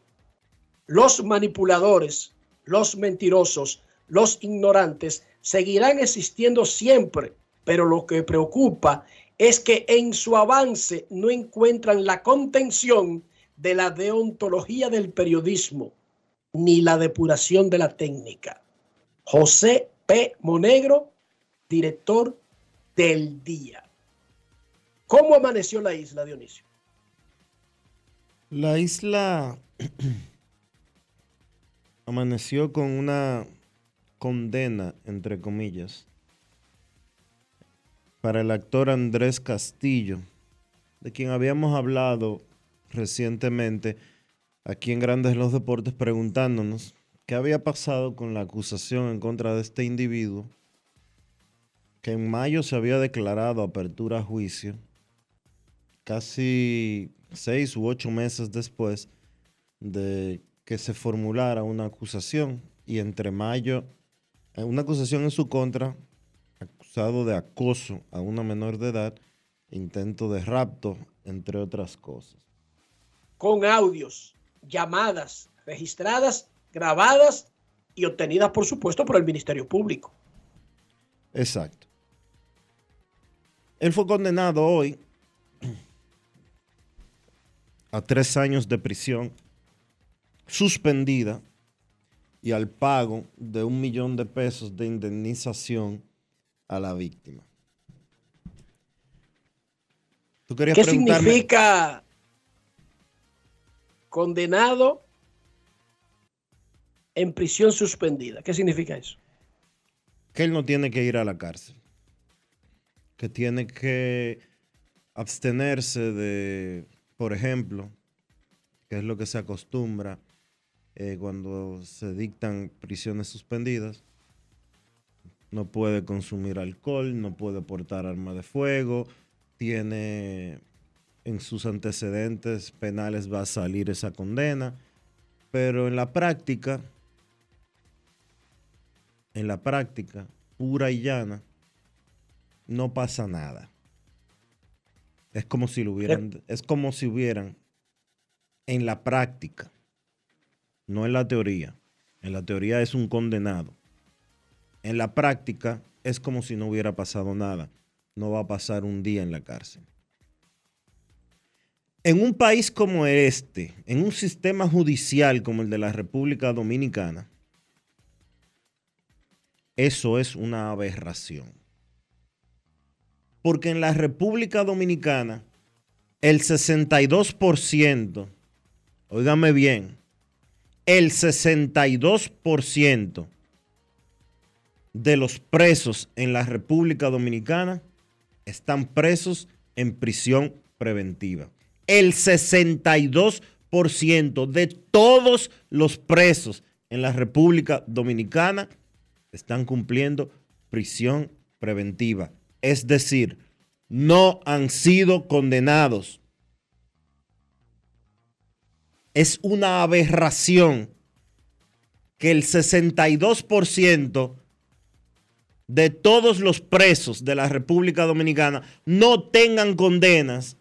Los manipuladores, los mentirosos, los ignorantes seguirán existiendo siempre, pero lo que preocupa es que en su avance no encuentran la contención de la deontología del periodismo ni la depuración de la técnica. José P. Monegro, director del día. ¿Cómo amaneció la isla, Dionisio? La isla *clears throat* amaneció con una condena, entre comillas, para el actor Andrés Castillo, de quien habíamos hablado recientemente aquí en Grandes los Deportes preguntándonos qué había pasado con la acusación en contra de este individuo que en mayo se había declarado apertura a juicio, casi seis u ocho meses después de que se formulara una acusación y entre mayo, eh, una acusación en su contra, acusado de acoso a una menor de edad, intento de rapto, entre otras cosas. Con audios, llamadas registradas, grabadas y obtenidas, por supuesto, por el Ministerio Público. Exacto. Él fue condenado hoy a tres años de prisión suspendida y al pago de un millón de pesos de indemnización a la víctima. ¿Qué significa condenado en prisión suspendida? ¿Qué significa eso? Que él no tiene que ir a la cárcel que tiene que abstenerse de, por ejemplo, que es lo que se acostumbra eh, cuando se dictan prisiones suspendidas, no puede consumir alcohol, no puede portar arma de fuego, tiene en sus antecedentes penales va a salir esa condena, pero en la práctica, en la práctica pura y llana, no pasa nada. Es como si lo hubieran, es como si hubieran en la práctica, no en la teoría. En la teoría es un condenado. En la práctica es como si no hubiera pasado nada. No va a pasar un día en la cárcel. En un país como este, en un sistema judicial como el de la República Dominicana, eso es una aberración. Porque en la República Dominicana, el 62%, óigame bien, el 62% de los presos en la República Dominicana están presos en prisión preventiva. El 62% de todos los presos en la República Dominicana están cumpliendo prisión preventiva es decir, no han sido condenados. Es una aberración que el 62% de todos los presos de la República Dominicana no tengan condenas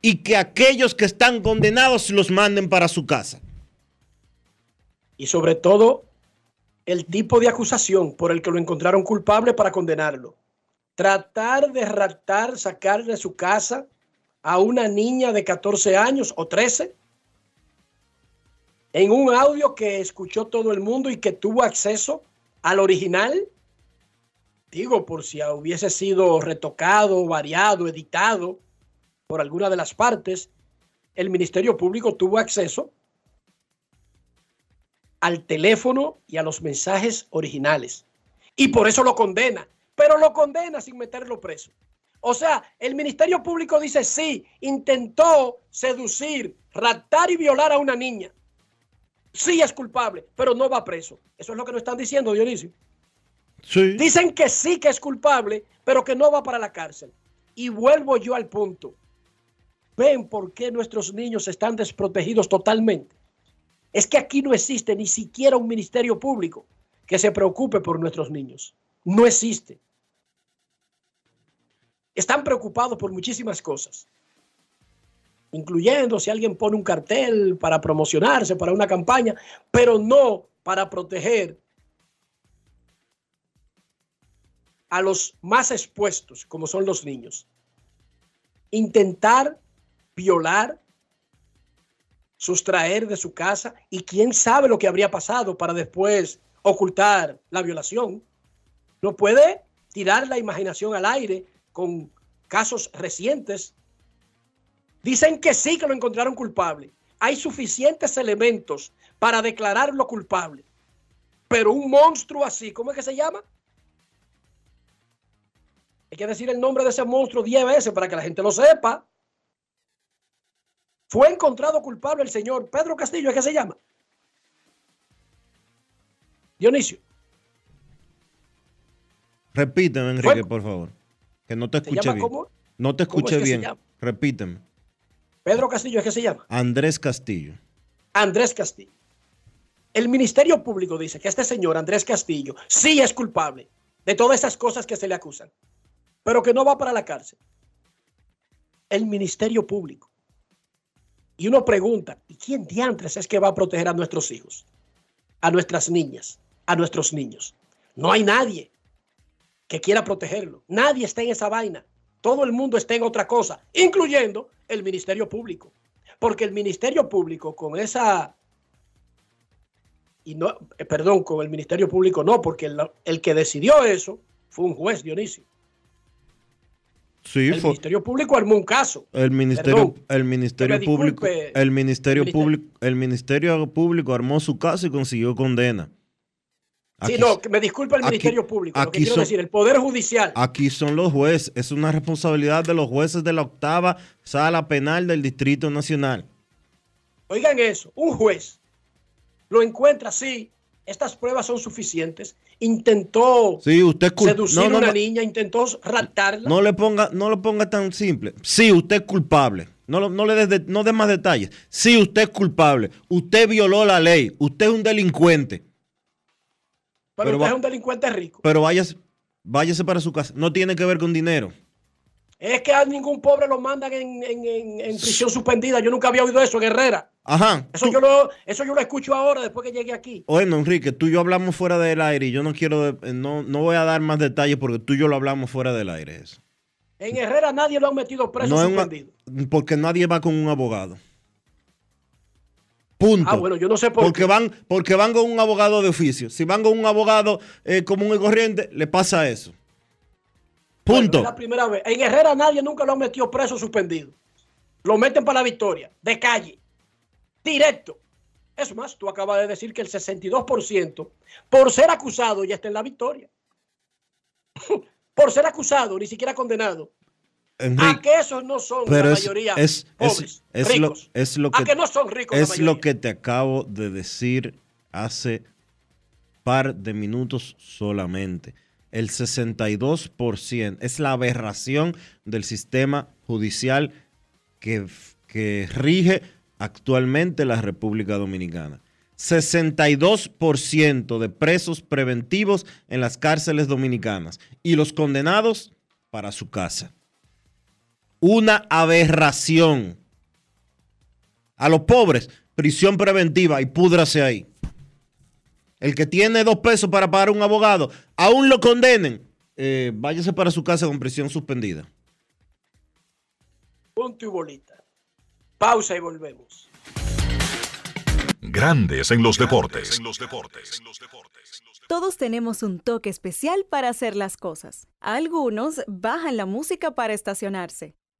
y que aquellos que están condenados los manden para su casa. Y sobre todo, el tipo de acusación por el que lo encontraron culpable para condenarlo tratar de raptar, sacar de su casa a una niña de 14 años o 13 en un audio que escuchó todo el mundo y que tuvo acceso al original. Digo, por si hubiese sido retocado, variado, editado por alguna de las partes, el Ministerio Público tuvo acceso al teléfono y a los mensajes originales. Y por eso lo condena pero lo condena sin meterlo preso. O sea, el Ministerio Público dice, sí, intentó seducir, raptar y violar a una niña. Sí es culpable, pero no va preso. Eso es lo que nos están diciendo, Dionisio. Sí. Dicen que sí que es culpable, pero que no va para la cárcel. Y vuelvo yo al punto. ¿Ven por qué nuestros niños están desprotegidos totalmente? Es que aquí no existe ni siquiera un ministerio público que se preocupe por nuestros niños. No existe. están preocupados por muchísimas cosas, incluyendo si alguien pone un cartel para promocionarse, para una campaña, pero no para proteger a los más expuestos, como son los niños. Intentar violar, sustraer de su casa y quién sabe lo que habría pasado para después ocultar la violación. No puede tirar la imaginación al aire con casos recientes. Dicen que sí que lo encontraron culpable. Hay suficientes elementos para declararlo culpable. Pero un monstruo así, ¿cómo es que se llama? Hay que decir el nombre de ese monstruo diez veces para que la gente lo sepa. Fue encontrado culpable el señor Pedro Castillo, ¿es que se llama? Dionisio. Repíteme, Enrique, por favor. Que no te escuché bien. Cómo? No te escuché bien. Repíteme. Pedro Castillo, ¿es que se llama? Andrés Castillo. Andrés Castillo. El Ministerio Público dice que este señor, Andrés Castillo, sí es culpable de todas esas cosas que se le acusan, pero que no va para la cárcel. El Ministerio Público. Y uno pregunta, ¿y quién diantres es que va a proteger a nuestros hijos? A nuestras niñas, a nuestros niños. No hay nadie que quiera protegerlo. Nadie está en esa vaina. Todo el mundo está en otra cosa, incluyendo el Ministerio Público. Porque el Ministerio Público con esa... Y no, eh, perdón, con el Ministerio Público no, porque el, el que decidió eso fue un juez, Dionisio. Sí, el Ministerio Público armó un caso. El Ministerio, el Ministerio Público, el Ministerio Público, el Ministerio Público armó su caso y consiguió condena. Aquí, sí, no, me disculpa el Ministerio aquí, Público. Lo que quiero son, decir, el Poder Judicial. Aquí son los jueces. Es una responsabilidad de los jueces de la octava sala penal del Distrito Nacional. Oigan eso, un juez lo encuentra así. Estas pruebas son suficientes. Intentó sí, usted seducir no, a no, una no, niña, intentó raptarla. No le ponga, no lo ponga tan simple. Sí, usted es culpable. No, no le des no dé más detalles. Sí, usted es culpable. Usted violó la ley. Usted es un delincuente. Pero, pero usted es un delincuente rico. Pero váyase, váyase para su casa. No tiene que ver con dinero. Es que a ningún pobre lo mandan en, en, en, en prisión suspendida. Yo nunca había oído eso en Herrera. Ajá. Eso yo, lo, eso yo lo escucho ahora después que llegué aquí. Bueno, Enrique, tú y yo hablamos fuera del aire y yo no quiero, no, no voy a dar más detalles porque tú y yo lo hablamos fuera del aire. Eso. En Herrera nadie lo han metido preso no porque nadie va con un abogado. Punto. Ah, bueno, yo no sé por porque qué. Van, porque van con un abogado de oficio. Si van con un abogado eh, común y corriente, le pasa eso. Punto. Bueno, es la primera vez. En Herrera nadie nunca lo han metido preso suspendido. Lo meten para la victoria, de calle, directo. Es más, tú acabas de decir que el 62% por ser acusado ya está en la victoria. *laughs* por ser acusado, ni siquiera condenado. Enrique, a que esos no son pero la es, mayoría es, pobres, es, ricos. Lo, es lo que, a que no son ricos es la mayoría. lo que te acabo de decir hace par de minutos solamente. El 62% es la aberración del sistema judicial que, que rige actualmente la República Dominicana. 62% de presos preventivos en las cárceles dominicanas y los condenados para su casa. Una aberración. A los pobres, prisión preventiva y púdrase ahí. El que tiene dos pesos para pagar un abogado, aún lo condenen, eh, váyase para su casa con prisión suspendida. Punto y bolita. Pausa y volvemos. Grandes en los deportes. Todos tenemos un toque especial para hacer las cosas. Algunos bajan la música para estacionarse.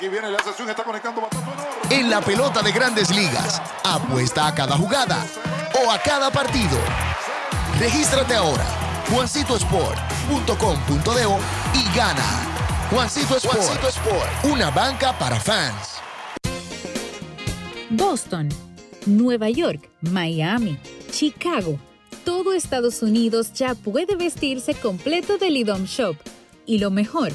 Aquí viene la sesión, está conectando En la pelota de grandes ligas, apuesta a cada jugada o a cada partido. Regístrate ahora, juancitosport.com.de y gana. Juancito Sport, una banca para fans. Boston, Nueva York, Miami, Chicago. Todo Estados Unidos ya puede vestirse completo del IDOM Shop. Y lo mejor,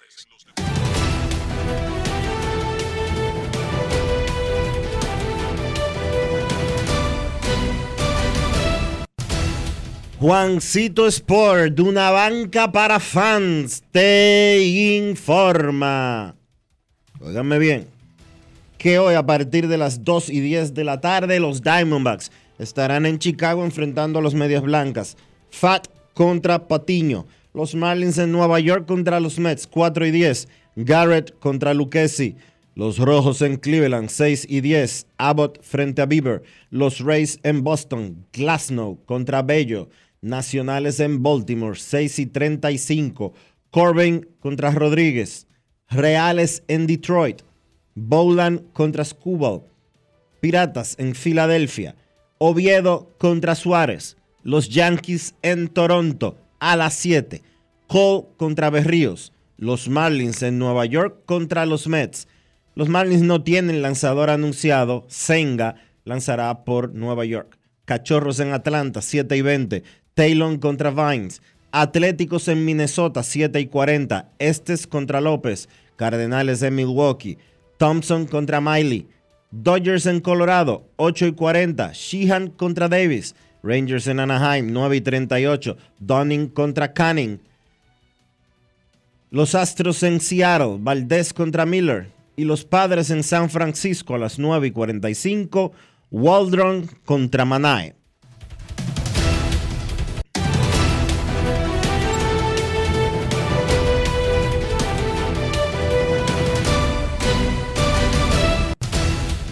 Juancito Sport, una banca para fans, te informa. Óiganme bien, que hoy a partir de las 2 y 10 de la tarde los Diamondbacks estarán en Chicago enfrentando a los Medias Blancas. Fat contra Patiño. Los Marlins en Nueva York contra los Mets, 4 y 10. Garrett contra Lucchesi. Los Rojos en Cleveland, 6 y 10. Abbott frente a Bieber. Los Rays en Boston. Glasnow contra Bello. Nacionales en Baltimore, 6 y 35. Corbin contra Rodríguez. Reales en Detroit. Bowland contra Scubal. Piratas en Filadelfia. Oviedo contra Suárez. Los Yankees en Toronto a las 7. Cole contra Berríos. Los Marlins en Nueva York contra los Mets. Los Marlins no tienen lanzador anunciado. Senga lanzará por Nueva York. Cachorros en Atlanta, 7 y 20. Taylor contra Vines. Atléticos en Minnesota, 7 y 40. Estes contra López. Cardenales en Milwaukee. Thompson contra Miley. Dodgers en Colorado, 8 y 40. Sheehan contra Davis. Rangers en Anaheim, 9 y 38. Dunning contra Canning. Los Astros en Seattle, Valdez contra Miller. Y los Padres en San Francisco a las 9 y 45. Waldron contra Manae.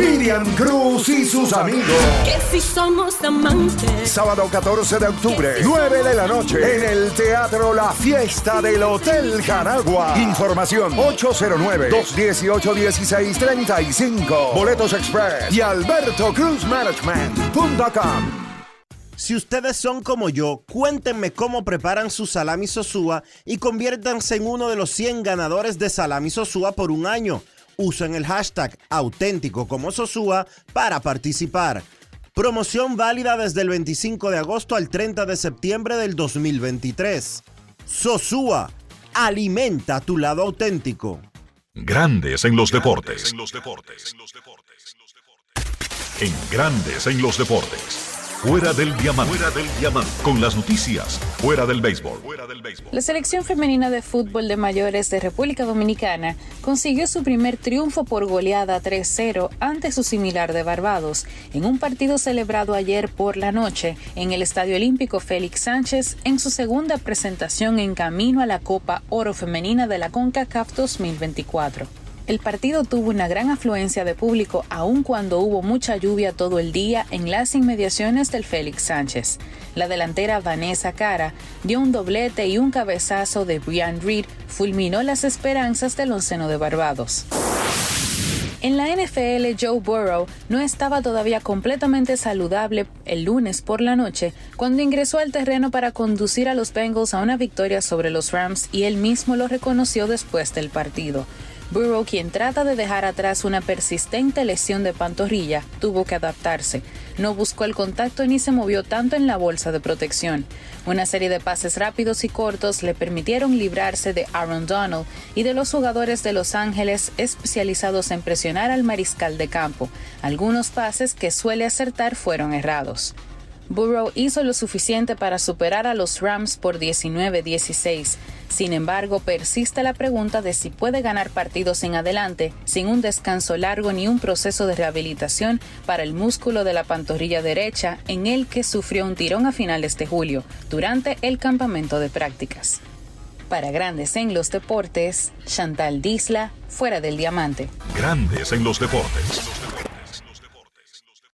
Miriam Cruz y sus amigos. Que si somos amantes. Sábado 14 de octubre, 9 de la noche, en el Teatro La Fiesta del Hotel Jaragua. Información 809-218-1635. Boletos Express y albertocruzmanagement.com. Si ustedes son como yo, cuéntenme cómo preparan su salami sosúa y conviértanse en uno de los 100 ganadores de salami sosúa por un año. Usen el hashtag auténtico como Sosúa para participar. Promoción válida desde el 25 de agosto al 30 de septiembre del 2023. Sosúa, alimenta tu lado auténtico. Grandes en los deportes. En Grandes en los deportes. Fuera del diamante. Fuera del diamante. Con las noticias. Fuera del béisbol. La selección femenina de fútbol de mayores de República Dominicana consiguió su primer triunfo por goleada 3-0 ante su similar de Barbados en un partido celebrado ayer por la noche en el Estadio Olímpico Félix Sánchez en su segunda presentación en camino a la Copa Oro Femenina de la CONCACAF 2024. El partido tuvo una gran afluencia de público aun cuando hubo mucha lluvia todo el día en las inmediaciones del Félix Sánchez. La delantera Vanessa Cara dio un doblete y un cabezazo de Brian Reed fulminó las esperanzas del onceno de Barbados. En la NFL, Joe Burrow no estaba todavía completamente saludable el lunes por la noche cuando ingresó al terreno para conducir a los Bengals a una victoria sobre los Rams y él mismo lo reconoció después del partido. Burrow, quien trata de dejar atrás una persistente lesión de pantorrilla, tuvo que adaptarse. No buscó el contacto ni se movió tanto en la bolsa de protección. Una serie de pases rápidos y cortos le permitieron librarse de Aaron Donald y de los jugadores de Los Ángeles especializados en presionar al mariscal de campo. Algunos pases que suele acertar fueron errados. Burrow hizo lo suficiente para superar a los Rams por 19-16. Sin embargo, persiste la pregunta de si puede ganar partidos en adelante sin un descanso largo ni un proceso de rehabilitación para el músculo de la pantorrilla derecha en el que sufrió un tirón a finales de julio durante el campamento de prácticas. Para Grandes en los Deportes, Chantal Disla, fuera del diamante. Grandes en los deportes.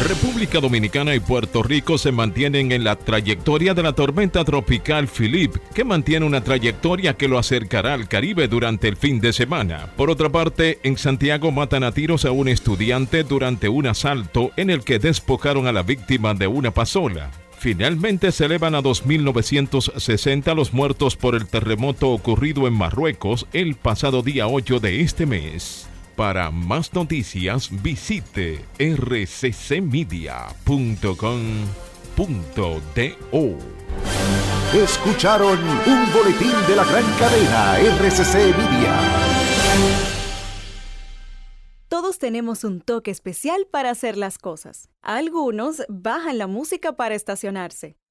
República Dominicana y Puerto Rico se mantienen en la trayectoria de la tormenta tropical Philip, que mantiene una trayectoria que lo acercará al Caribe durante el fin de semana. Por otra parte, en Santiago matan a tiros a un estudiante durante un asalto en el que despojaron a la víctima de una pasola. Finalmente se elevan a 2.960 los muertos por el terremoto ocurrido en Marruecos el pasado día 8 de este mes. Para más noticias visite rccmedia.com.do. Escucharon un boletín de la gran cadena RCC Media. Todos tenemos un toque especial para hacer las cosas. Algunos bajan la música para estacionarse.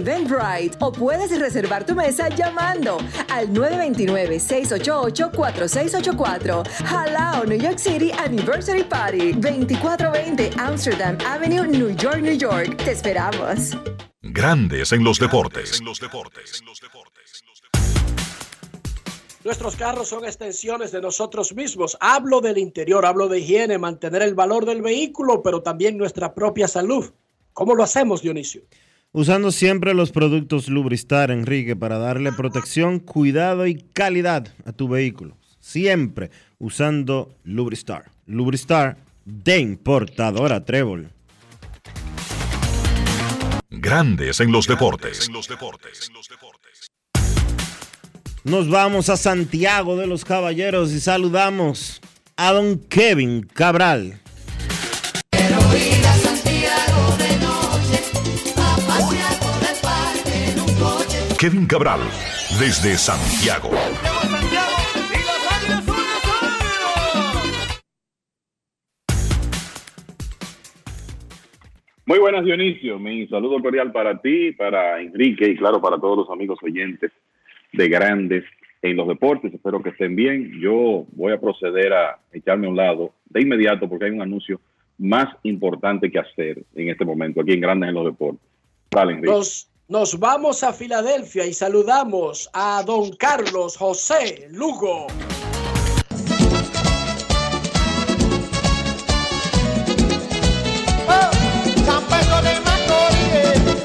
Eventbrite o puedes reservar tu mesa llamando al 929-688-4684. Hello, New York City Anniversary Party, 2420 Amsterdam Avenue, New York, New York. Te esperamos. Grandes en los deportes. Nuestros carros son extensiones de nosotros mismos. Hablo del interior, hablo de higiene, mantener el valor del vehículo, pero también nuestra propia salud. ¿Cómo lo hacemos, Dionisio? Usando siempre los productos Lubristar, Enrique, para darle protección, cuidado y calidad a tu vehículo. Siempre usando Lubristar. Lubristar de importadora Trébol. Grandes en los deportes. Nos vamos a Santiago de los Caballeros y saludamos a don Kevin Cabral. Kevin Cabral, desde Santiago. Muy buenas, Dionisio. Mi saludo cordial para ti, para Enrique y, claro, para todos los amigos oyentes de Grandes en los Deportes. Espero que estén bien. Yo voy a proceder a echarme a un lado de inmediato porque hay un anuncio más importante que hacer en este momento aquí en Grandes en los Deportes. Dale, Enrique. Nos vamos a Filadelfia y saludamos a don Carlos José Lugo.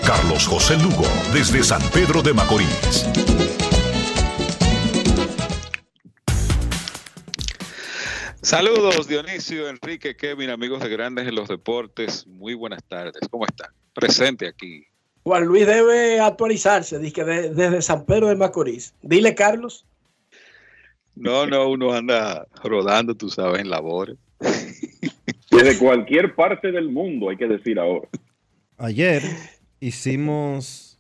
Carlos José Lugo, desde San Pedro de Macorís. Saludos Dionisio, Enrique, Kevin, amigos de Grandes en los Deportes. Muy buenas tardes. ¿Cómo están? Presente aquí. Juan Luis debe actualizarse, dice de, desde San Pedro de Macorís. Dile, Carlos. No, no, uno anda rodando, tú sabes, en labores. *laughs* Desde cualquier parte del mundo, hay que decir ahora. Ayer hicimos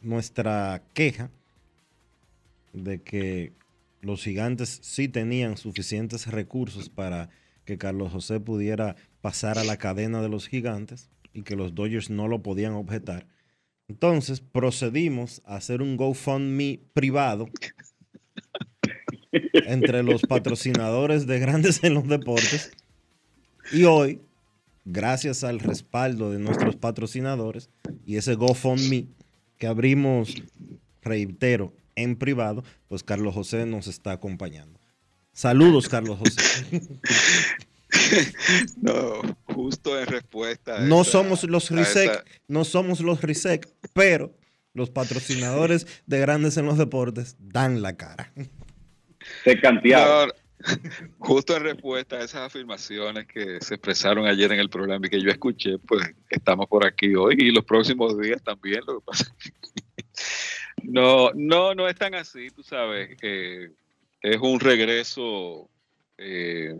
nuestra queja de que los gigantes sí tenían suficientes recursos para que Carlos José pudiera pasar a la cadena de los gigantes y que los Dodgers no lo podían objetar. Entonces procedimos a hacer un GoFundMe privado entre los patrocinadores de Grandes en los Deportes. Y hoy, gracias al respaldo de nuestros patrocinadores y ese GoFundMe que abrimos, reitero, en privado, pues Carlos José nos está acompañando. Saludos, Carlos José. *laughs* *laughs* No, justo en respuesta. A no esa- somos los RISEC, esa- no somos los RISEC, pero los patrocinadores de Grandes en los Deportes dan la cara. Se cantearon. No, *laughs* justo en respuesta a esas afirmaciones que se expresaron ayer en el programa y que yo escuché, pues estamos por aquí hoy y los próximos días también. Lo que pasa *laughs* no, no, no es tan así, tú sabes. eh, es un regreso eh,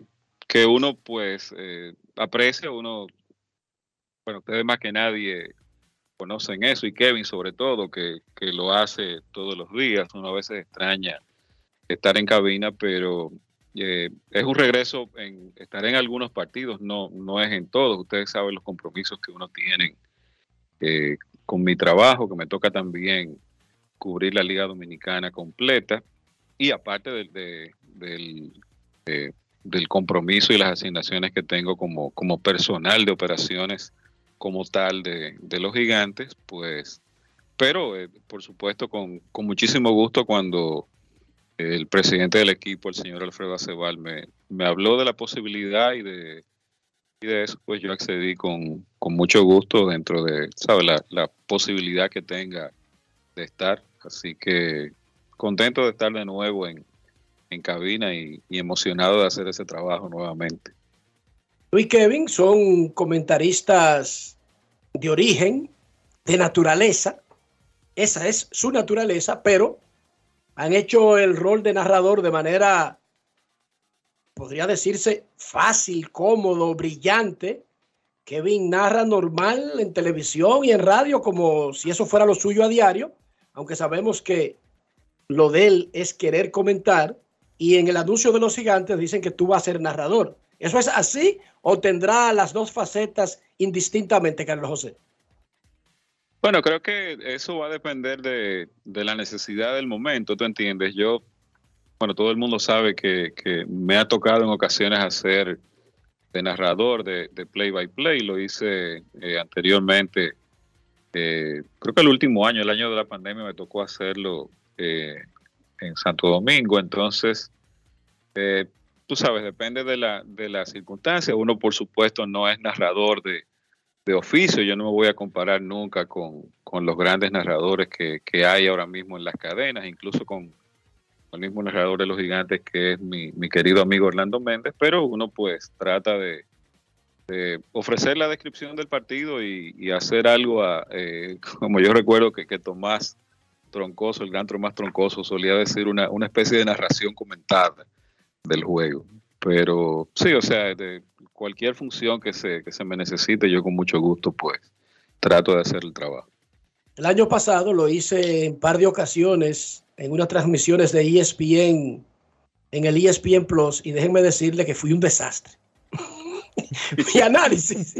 que uno, pues, eh, aprecia. Uno, bueno, ustedes más que nadie conocen eso y Kevin sobre todo, que, que lo hace todos los días. Uno a veces extraña estar en cabina, pero eh, es un regreso, en, estaré en algunos partidos, no, no es en todos. Ustedes saben los compromisos que uno tiene eh, con mi trabajo, que me toca también cubrir la Liga Dominicana completa y aparte del, de- del, de- del compromiso y las asignaciones que tengo como, como personal de operaciones como tal de, de los gigantes, pues, pero eh, por supuesto con, con muchísimo gusto cuando el presidente del equipo, el señor Alfredo Acebal, me, me habló de la posibilidad y de, y de eso, pues yo accedí con, con mucho gusto dentro de, ¿sabe? La, la posibilidad que tenga de estar. Así que contento de estar de nuevo en, en cabina y, emocionado de hacer ese trabajo nuevamente. Tú Kevin son comentaristas de origen, de naturaleza. Esa es su naturaleza, pero han hecho el rol de narrador de manera, podría decirse, fácil, cómodo, brillante. Kevin narra normal en televisión y en radio como si eso fuera lo suyo a diario, aunque sabemos que lo de él es querer comentar. Y en el anuncio de los gigantes dicen que tú vas a ser narrador. ¿Eso es así o tendrá las dos facetas indistintamente, Carlos José? Bueno, creo que eso va a depender de, la necesidad del momento, ¿tú entiendes? Yo, bueno, todo el mundo sabe que, me ha tocado en ocasiones hacer de narrador, de, de play-by-play, lo hice eh, anteriormente, eh, creo que el último año, el año de la pandemia, me tocó hacerlo eh, en Santo Domingo, entonces, eh, tú sabes, depende de la, de la circunstancia, uno por supuesto no es narrador de de oficio. Yo no me voy a comparar nunca con, con los grandes narradores que, que hay ahora mismo en las cadenas, incluso con el mismo narrador de los gigantes que es mi, mi querido amigo Orlando Méndez, pero uno pues trata de, ofrecer la descripción del partido y, y hacer algo, a, eh, *laughs* como yo recuerdo que, que Tomás Troncoso, el gran Tomás Troncoso, solía decir una, una especie de narración comentada del juego. Pero sí, o sea, cualquier función que se, que se me necesite, yo con mucho gusto pues trato de hacer el trabajo. El año pasado lo hice en par de ocasiones en unas transmisiones de ESPN, en el ESPN Plus, y déjenme decirle que fui un desastre. *laughs* Mi análisis.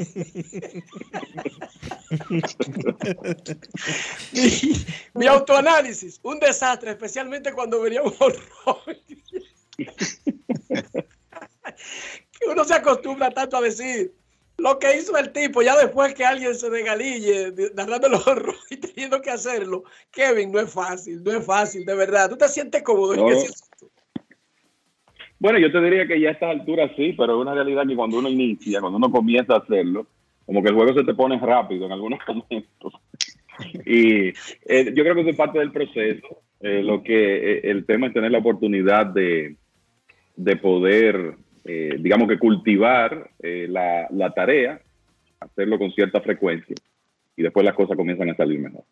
mi, mi autoanálisis, un desastre, especialmente cuando venía un horror. que uno se acostumbra tanto a decir lo que hizo el tipo, ya después que alguien se desgalille de- narrando los horrores y teniendo que hacerlo, Kevin, no es fácil, no es fácil, de verdad. ¿Tú te sientes cómodo No. Bueno, yo te diría que ya a estas alturas sí, pero es una realidad que cuando uno inicia, cuando uno comienza a hacerlo, como que el juego se te pone rápido en algunos *laughs* momentos. Y eh, yo creo que eso es parte del proceso. Eh, lo que eh, el tema es tener la oportunidad de, de poder, digamos que cultivar la, la tarea, hacerlo con cierta frecuencia y después las cosas comienzan a salir mejor.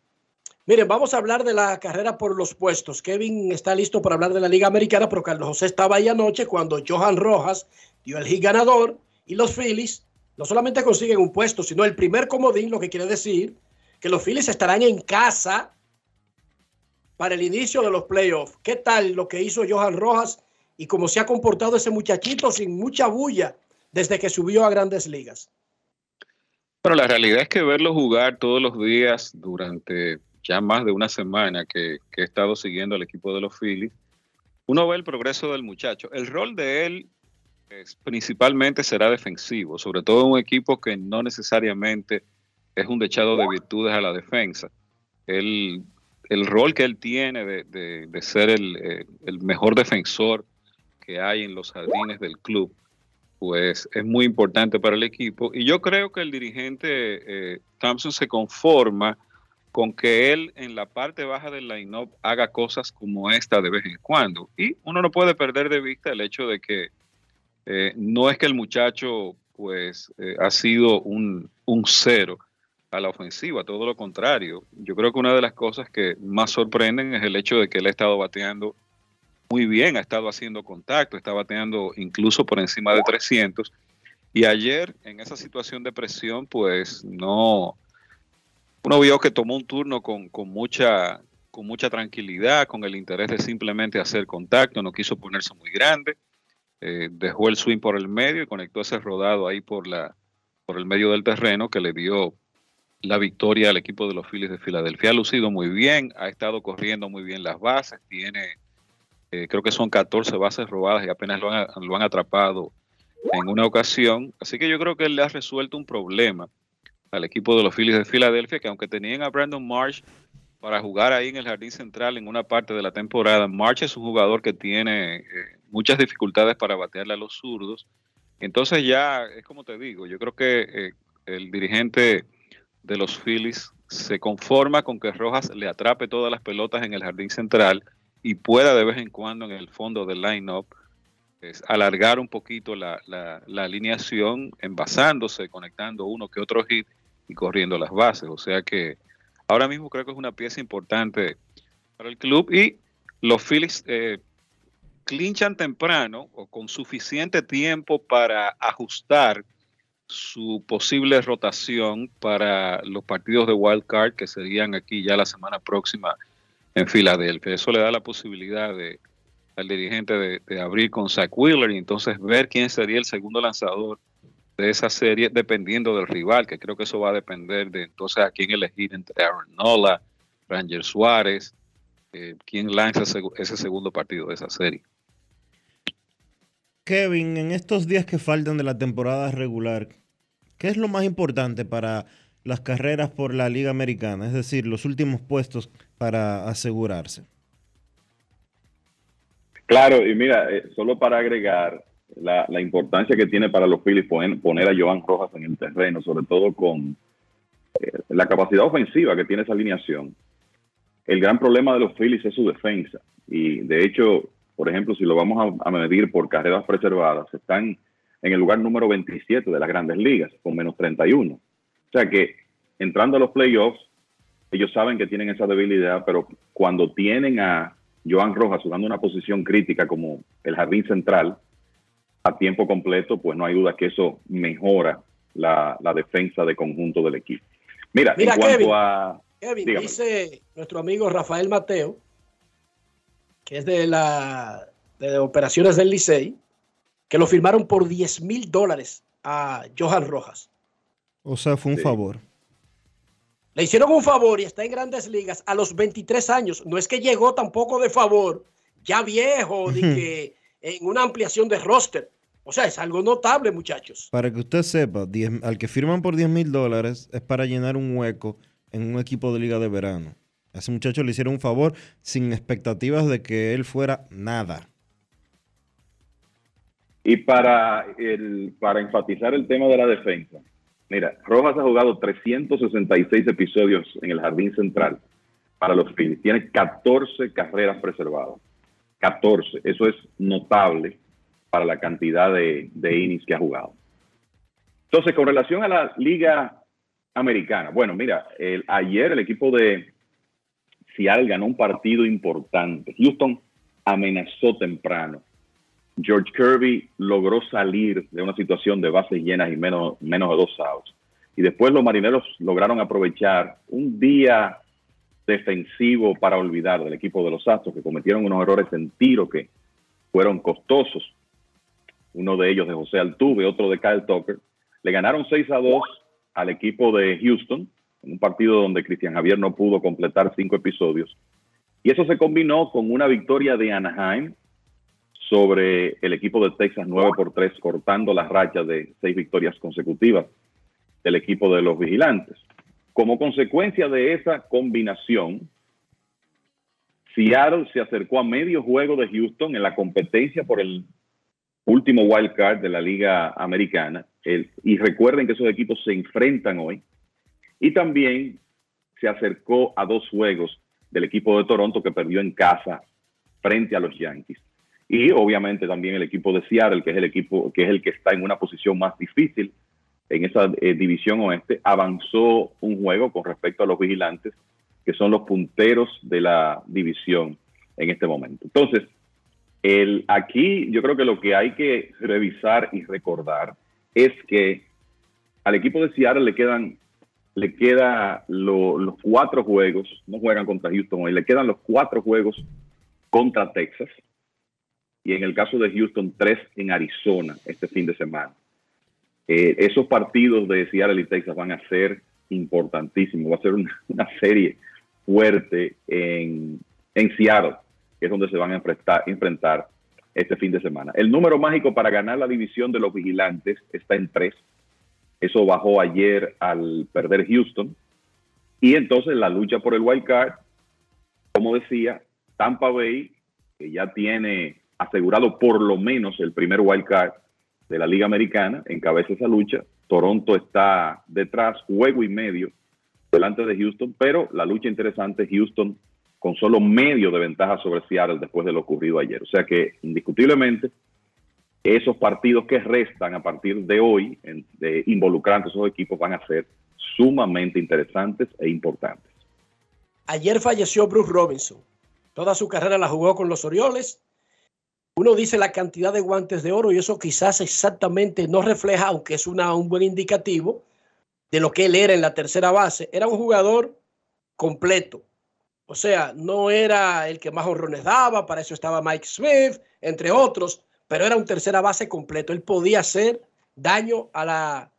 Miren, vamos a hablar de la carrera por los puestos. Kevin está listo para hablar de la Liga Americana, pero Carlos José estaba ahí anoche cuando Johan Rojas dio el hit ganador y los Phillies no solamente consiguen un puesto, sino el primer comodín, lo que quiere decir que los Phillies estarán en casa para el inicio de los playoffs. ¿Qué tal lo que hizo Johan Rojas y cómo se ha comportado ese muchachito sin mucha bulla desde que subió a grandes ligas? Bueno, la realidad es que verlo jugar todos los días durante ya más de una semana que, he estado siguiendo al equipo de los Phillies, uno ve el progreso del muchacho. El rol de él es, principalmente será defensivo, sobre todo en un equipo que no necesariamente es un dechado de virtudes a la defensa. El, el rol que él tiene de, de, de ser el, eh, el, mejor defensor que hay en los jardines del club, pues es muy importante para el equipo. Y yo creo que el dirigente eh, Thompson se conforma con que él en la parte baja del line-up haga cosas como esta de vez en cuando. Y uno no puede perder de vista el hecho de que eh, no es que el muchacho pues eh, ha sido un, un cero a la ofensiva, todo lo contrario. Yo creo que una de las cosas que más sorprenden es el hecho de que él ha estado bateando muy bien, ha estado haciendo contacto, está bateando incluso por encima de 300. Y ayer, en esa situación de presión, pues no. Uno vio que tomó un turno con, con, mucha, con mucha tranquilidad, con el interés de simplemente hacer contacto, no quiso ponerse muy grande. Eh, dejó el swing por el medio y conectó ese rodado ahí por, la, por el medio del terreno que le dio la victoria al equipo de los Phillies de Filadelfia. Ha lucido muy bien, ha estado corriendo muy bien las bases, tiene eh, creo que son 14 bases robadas y apenas lo han, lo han, atrapado en una ocasión. Así que yo creo que él le ha resuelto un problema al equipo de los Phillies de Filadelfia, que aunque tenían a Brandon Marsh para jugar ahí en el jardín central en una parte de la temporada, Marsh es un jugador que tiene eh, muchas dificultades para batearle a los zurdos. Entonces ya, es como te digo, yo creo que eh, el dirigente de los Phillies se conforma con que Rojas le atrape todas las pelotas en el jardín central y pueda de vez en cuando en el fondo del line-up alargar un poquito la, la, la, alineación, envasándose, conectando uno que otro hit y corriendo las bases. O sea que ahora mismo creo que es una pieza importante para el club y los Phillies eh, clinchan temprano o con suficiente tiempo para ajustar su posible rotación para los partidos de wild card que serían aquí ya la semana próxima en Filadelfia. Eso le da la posibilidad de, al dirigente de, de, abrir con Zach Wheeler y entonces ver quién sería el segundo lanzador de esa serie dependiendo del rival, que creo que eso va a depender de entonces a quién elegir entre Aaron Nola, Ranger Suárez, eh, quién lanza ese, ese segundo partido de esa serie. Kevin, en estos días que faltan de la temporada regular, ¿qué es lo más importante para las carreras por la Liga Americana? Es decir, los últimos puestos para asegurarse. Claro, y mira, eh, solo para agregar la, importancia que tiene para los Phillies poner, poner, a Joan Rojas en el terreno, sobre todo con eh, la capacidad ofensiva que tiene esa alineación. El gran problema de los Phillies es su defensa. Y de hecho, por ejemplo, si lo vamos a, a medir por carreras preservadas, están en el lugar número 27 de las grandes ligas, con menos 31. O sea que entrando a los playoffs, ellos saben que tienen esa debilidad, pero cuando tienen a Joan Rojas jugando una posición crítica como el jardín central a tiempo completo, pues no hay duda que eso mejora la, la defensa de conjunto del equipo. Mira, Mira en cuanto Kevin, a... Kevin dice nuestro amigo Rafael Mateo, que es de la de operaciones del Licey, que lo firmaron por 10 mil dólares a Johan Rojas. O sea, fue un sí. favor. Le hicieron un favor y está en grandes ligas a los 23 años. No es que llegó tampoco de favor, ya viejo, de que en una ampliación de roster. O sea, es algo notable, muchachos. Para que usted sepa, 10, al que firman por 10 mil dólares es para llenar un hueco en un equipo de liga de verano. A ese muchacho le hicieron un favor sin expectativas de que él fuera nada. Y para, el, para enfatizar el tema de la defensa, Mira, Rojas ha jugado 366 episodios en el Jardín Central para los Phillies. Tiene 14 carreras preservadas. 14. Eso es notable para la cantidad de, innings que ha jugado. Entonces, con relación a la Liga Americana, bueno, mira, el, ayer el equipo de Seattle ganó un partido importante. Houston amenazó temprano George Kirby logró salir de una situación de bases llenas y menos, menos de dos outs. Y después los marineros lograron aprovechar un día defensivo para olvidar del equipo de los Astros, que cometieron unos errores en tiro que fueron costosos. Uno de ellos de José Altuve, otro de Kyle Tucker. Le ganaron 6 a 2 al equipo de Houston, en un partido donde Cristian Javier no pudo completar cinco episodios. Y eso se combinó con una victoria de Anaheim sobre el equipo de Texas 9 por 3, cortando las rachas de seis victorias consecutivas del equipo de los vigilantes. Como consecuencia de esa combinación, Seattle se acercó a medio juego de Houston en la competencia por el último wild card de la Liga Americana. y recuerden que esos equipos se enfrentan hoy. Y también se acercó a dos juegos del equipo de Toronto que perdió en casa frente a los Yankees. Y obviamente también el equipo de Seattle, que es el equipo que es el que está en una posición más difícil en esa eh, división oeste, avanzó un juego con respecto a los vigilantes, que son los punteros de la división en este momento. Entonces, el, aquí yo creo que lo que hay que revisar y recordar es que al equipo de Seattle le quedan le los cuatro juegos, no juegan contra Houston hoy, le quedan los cuatro juegos contra Texas y en el caso de Houston, tres en Arizona este fin de semana. Eh, esos partidos de Seattle y Texas van a ser importantísimos. Va a ser una, serie fuerte en, en, Seattle, que es donde se van a enfrentar, este fin de semana. El número mágico para ganar la división de los vigilantes está en tres. Eso bajó ayer al perder Houston. Y entonces la lucha por el wild card, como decía, Tampa Bay, que ya tiene asegurado por lo menos el primer wild card, de la Liga Americana, encabeza esa lucha. Toronto está detrás, juego y medio delante de Houston, pero la lucha interesante, Houston con solo medio de ventaja sobre Seattle después de lo ocurrido ayer. O sea que indiscutiblemente esos partidos que restan a partir de hoy, de involucrando esos equipos, van a ser sumamente interesantes e importantes. Ayer falleció Bruce Robinson. Toda su carrera la jugó con los Orioles uno dice la cantidad de guantes de oro y eso quizás exactamente no refleja, aunque es un buen indicativo de lo que él era en la tercera base. Era un jugador completo. O sea, no era el que más honrones daba, para eso estaba Mike Smith, entre otros, pero era un tercera base completo. Él podía hacer daño a la,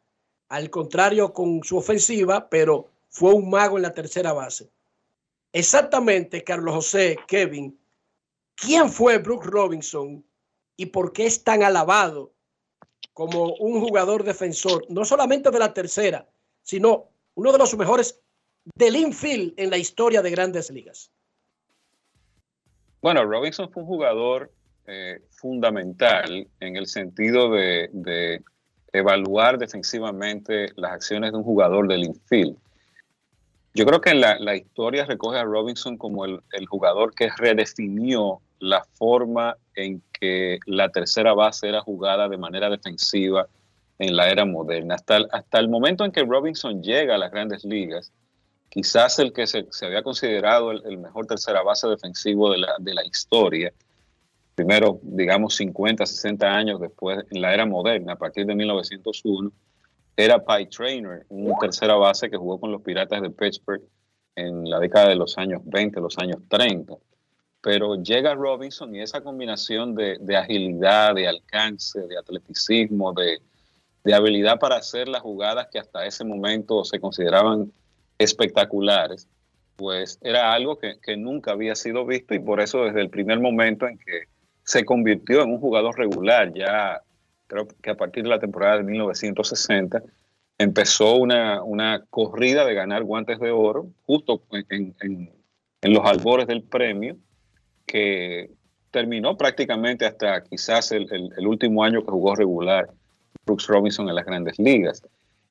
al contrario con su ofensiva, pero fue un mago en la tercera base. Exactamente, Carlos José, Kevin, ¿Quién fue Brooke Robinson y por qué es tan alabado como un jugador defensor, no solamente de la tercera, sino uno de los mejores del infield en la historia de grandes ligas? Bueno, Robinson fue un jugador eh, fundamental en el sentido de, evaluar defensivamente las acciones de un jugador del infield. Yo creo que la, la historia recoge a Robinson como el, jugador que redefinió la forma en que la tercera base era jugada de manera defensiva en la era moderna. Hasta el momento en que Robinson llega a las grandes ligas, quizás el que se, había considerado el, mejor tercera base defensivo de la, historia, primero, digamos, 50, 60 años después, en la era moderna, a partir de 1901, era Pi Trainer, un tercera base que jugó con los Piratas de Pittsburgh en la década de los años 20, los años 30 pero llega Robinson y esa combinación de, agilidad, de alcance, de atleticismo, de, habilidad para hacer las jugadas que hasta ese momento se consideraban espectaculares, pues era algo que, nunca había sido visto y por eso desde el primer momento en que se convirtió en un jugador regular, ya creo que a partir de la temporada de 1960, empezó una, corrida de ganar guantes de oro justo en, en los albores del premio que terminó prácticamente hasta quizás el, último año que jugó regular Brooks Robinson en las grandes ligas.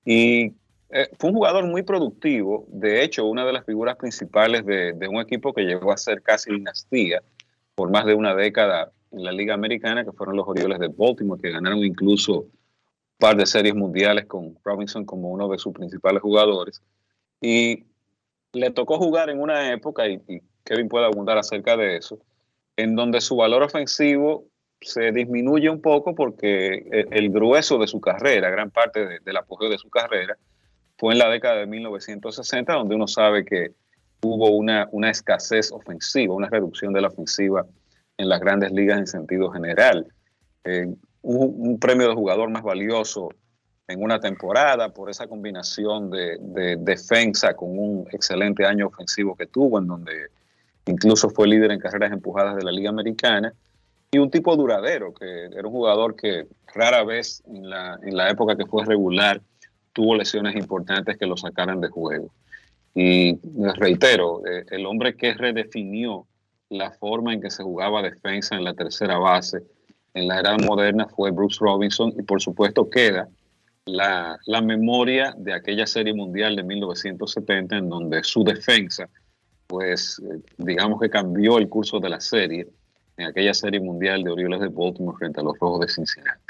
Y eh, fue un jugador muy productivo, de hecho, una de las figuras principales de, un equipo que llegó a ser casi dinastía por más de una década en la Liga Americana, que fueron los Orioles de Baltimore, que ganaron incluso un par de series mundiales con Robinson como uno de sus principales jugadores. Y le tocó jugar en una época, y Kevin puede abundar acerca de eso, en donde su valor ofensivo se disminuye un poco porque el, grueso de su carrera, gran parte del apogeo de su carrera, fue en la década de 1960, donde uno sabe que hubo una, una escasez ofensiva, una reducción de la ofensiva en las grandes ligas en sentido general. Eh, un, premio de jugador más valioso en una temporada por esa combinación de, defensa con un excelente año ofensivo que tuvo, en donde incluso fue líder en carreras empujadas de la Liga Americana, y un tipo duradero, que era un jugador que rara vez en la, en la época que fue regular tuvo lesiones importantes que lo sacaran de juego. Y reitero, eh, el hombre que redefinió la forma en que se jugaba defensa en la tercera base en la era moderna fue Bruce Robinson y por supuesto queda la, la, memoria de aquella serie mundial de 1970 en donde su defensa, pues eh, digamos que cambió el curso de la serie en aquella serie mundial de Orioles de Baltimore frente a los Rojos de Cincinnati.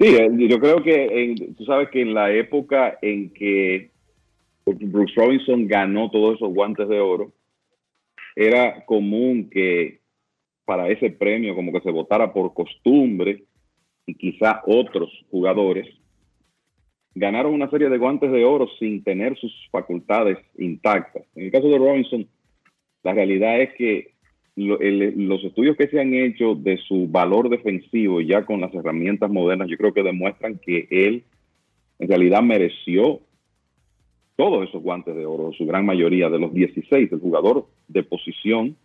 Sí, eh, yo creo que tú sabes que en la época en que Bruce Robinson ganó todos esos guantes de oro, era común que para ese premio como que se votara por costumbre y quizá otros jugadores ganaron una serie de guantes de oro sin tener sus facultades intactas. En el caso de Robinson, la realidad es que los estudios que se han hecho de su valor defensivo ya con las herramientas modernas, yo creo que demuestran que él en realidad mereció todos esos guantes de oro, su gran mayoría de los 16, el jugador de posición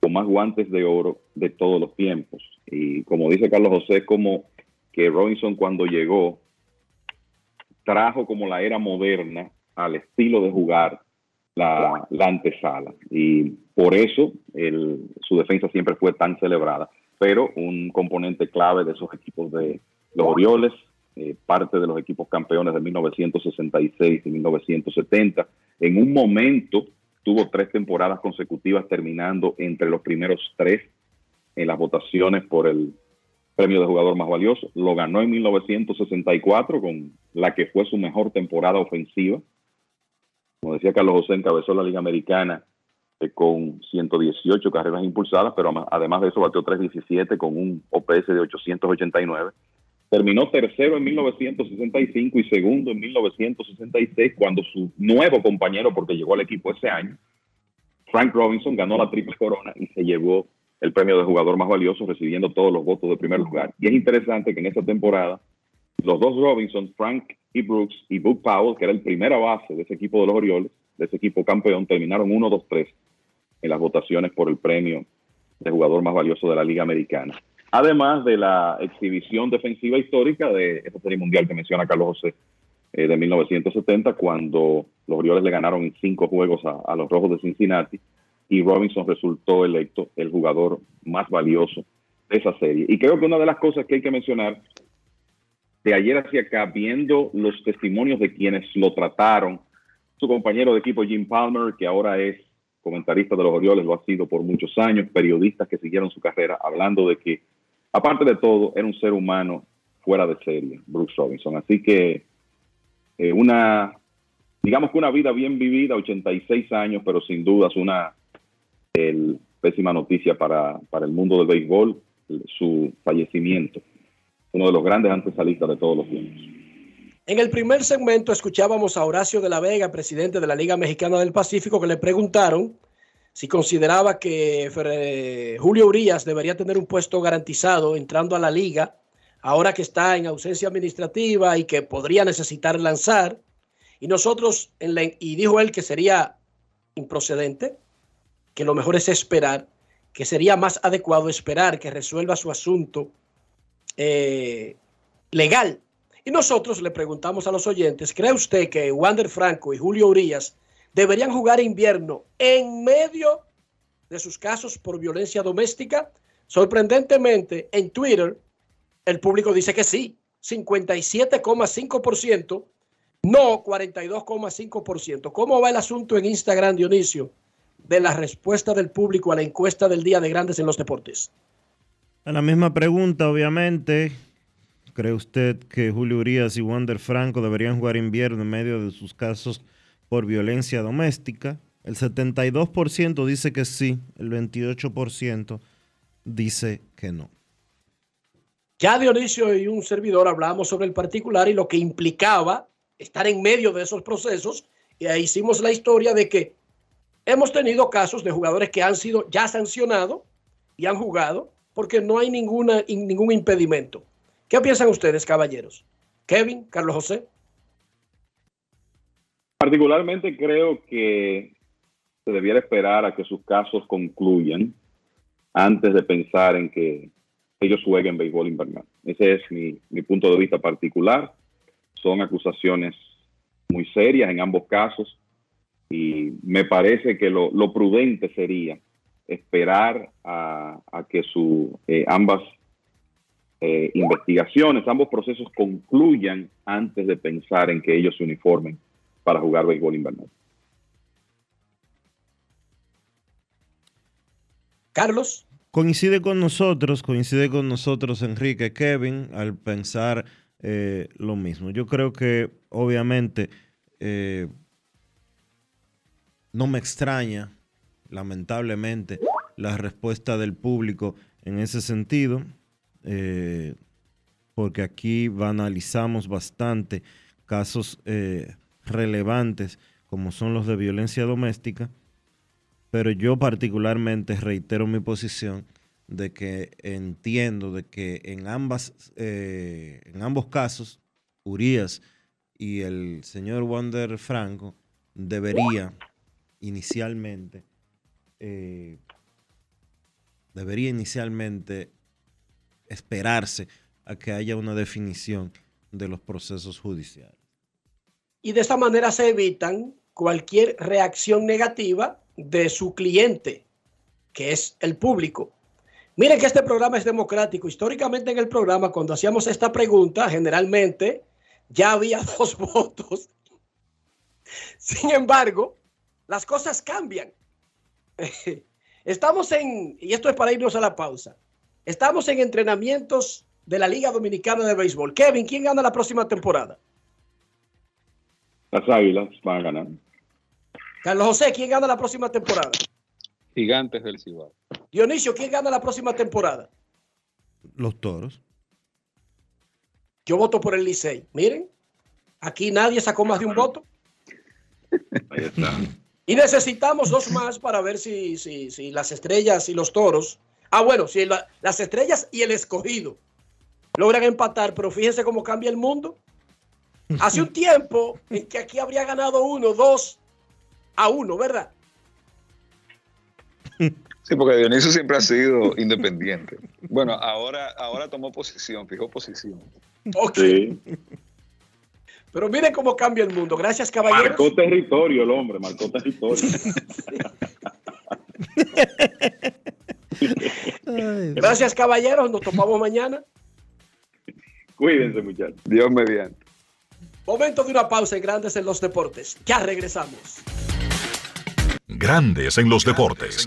con más guantes de oro de todos los tiempos. Y como dice Carlos José, como que Robinson cuando llegó trajo como la era moderna al estilo de jugar la, antesala. Y por eso su defensa siempre fue tan celebrada. Pero un componente clave de esos equipos de los Orioles, eh, parte de los equipos campeones de 1966 y 1970, en un momento tuvo tres temporadas consecutivas terminando entre los primeros tres en las votaciones por el premio de jugador más valioso. Lo ganó en 1964 con la que fue su mejor temporada ofensiva como decía Carlos José, encabezó la Liga Americana con 118 carreras impulsadas, pero además de eso batió 317 con un OPS de 889. Terminó tercero en 1965 y segundo en 1966 cuando su nuevo compañero, porque llegó al equipo ese año, Frank Robinson, ganó la triple corona y se llevó el premio de jugador más valioso recibiendo todos los votos de primer lugar. Y es interesante que en esa temporada los dos Robinson, Frank y Brooks y Book Powell, que era el primera base de ese equipo de los Orioles, de ese equipo campeón, terminaron 1-2-3 en las votaciones por el premio de jugador más valioso de la Liga Americana. Además de la exhibición defensiva histórica de esta serie mundial que menciona Carlos José eh, de 1970, cuando los Orioles le ganaron en cinco juegos a, a los Rojos de Cincinnati y Robinson resultó electo el jugador más valioso de esa serie. Y creo que una de las cosas que hay que mencionar de ayer hacia acá, viendo los testimonios de quienes lo trataron, su compañero de equipo Jim Palmer, que ahora es comentarista de los Orioles, lo ha sido por muchos años, periodistas que siguieron su carrera, hablando de que, aparte de todo, era un ser humano fuera de serie, Bruce Robinson. Así que eh, una, digamos que una vida bien vivida, 86 años, pero sin dudas una pésima noticia para, para el mundo del béisbol, su fallecimiento uno de los grandes antesalistas de todos los tiempos. En el primer segmento escuchábamos a Horacio de la Vega, presidente de la Liga Mexicana del Pacífico, que le preguntaron si consideraba que Julio Urias debería tener un puesto garantizado entrando a la liga, ahora que está en ausencia administrativa y que podría necesitar lanzar. Y nosotros, en y dijo él que sería improcedente, que lo mejor es esperar, que sería más adecuado esperar que resuelva su asunto eh, legal. Y nosotros le preguntamos a los oyentes, ¿cree usted que Wander Franco y Julio Urias deberían jugar invierno en medio de sus casos por violencia doméstica? Sorprendentemente, en Twitter, el público dice que sí, 57,5%, no 42,5%. ¿Cómo va el asunto en Instagram, Dionisio, de la respuesta del público a la encuesta del Día de Grandes en los Deportes? la misma pregunta, obviamente. ¿Cree usted que Julio Urias y Wander Franco deberían jugar invierno en medio de sus casos por violencia doméstica? El 72% dice que sí, el 28% dice que no. Ya Dionisio y un servidor hablamos sobre el particular y lo que implicaba estar en medio de esos procesos eh, hicimos la historia de que hemos tenido casos de jugadores que han sido ya sancionados y han jugado porque no hay ninguna, ningún impedimento. ¿Qué piensan ustedes, caballeros? Kevin, Carlos José. Particularmente creo que se debiera esperar a que sus casos concluyan antes de pensar en que ellos jueguen béisbol invernal. Ese es mi, punto de vista particular. Son acusaciones muy serias en ambos casos y me parece que lo, prudente sería esperar a, a que su, eh, ambas eh, investigaciones, ambos procesos concluyan antes de pensar en que ellos se uniformen para jugar béisbol invernal. Carlos. Coincide con nosotros, coincide con nosotros Enrique Kevin al pensar eh, lo mismo. Yo creo que obviamente eh, no me extraña, lamentablemente, la respuesta del público en ese sentido, eh, porque aquí analizamos bastante casos relevantes como son los de violencia doméstica pero yo particularmente reitero mi posición de que entiendo de que en ambas eh, en ambos casos Urias y el señor Wander Franco debería inicialmente eh, debería inicialmente esperarse a que haya una definición de los procesos judiciales. Y de esta manera se evitan cualquier reacción negativa de su cliente, que es el público. Miren que este programa es democrático. Históricamente en el programa, cuando hacíamos esta pregunta, generalmente ya había *laughs* dos votos. Sin embargo, las cosas cambian. *laughs* Estamos en, y esto es para irnos a la pausa, estamos en entrenamientos de la Liga Dominicana de Béisbol. Kevin, ¿quién gana la próxima temporada? Las Águilas van a ganar. Carlos José, ¿quién gana la próxima temporada? Gigantes del Cibao. Dionisio, ¿quién gana la próxima temporada? Los toros. Yo voto por el Licey. Miren, aquí nadie sacó más de un voto. *laughs* Ahí está. Y necesitamos dos más para ver si, si, si las estrellas y los toros. Ah, bueno, si la, las estrellas y el escogido logran empatar, pero fíjense cómo cambia el mundo. Hace un *laughs* tiempo en que aquí habría ganado uno, dos a uno, ¿verdad? Sí, porque Dionisio siempre ha sido independiente. Bueno, ahora, ahora tomó posición, fijó posición. Ok. Pero miren cómo cambia el mundo. Gracias, caballeros. Marcó territorio el hombre, marcó territorio. *laughs* *laughs* Gracias, caballeros. Nos tomamos mañana. Cuídense, muchachos. Dios mediante. Momento de una pausa en Grandes en los Deportes. Ya regresamos. Grandes en los deportes.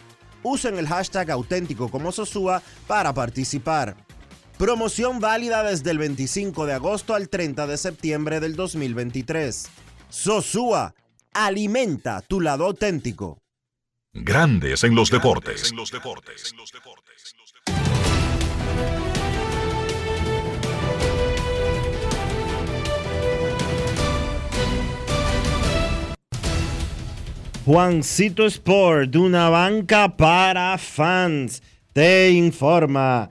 Usen el hashtag auténtico como Sosúa para participar. Promoción válida desde el 25 de agosto al 30 de septiembre del 2023. Sosúa, alimenta tu lado auténtico. Grandes en los deportes. Juancito Sport, una banca para fans, te informa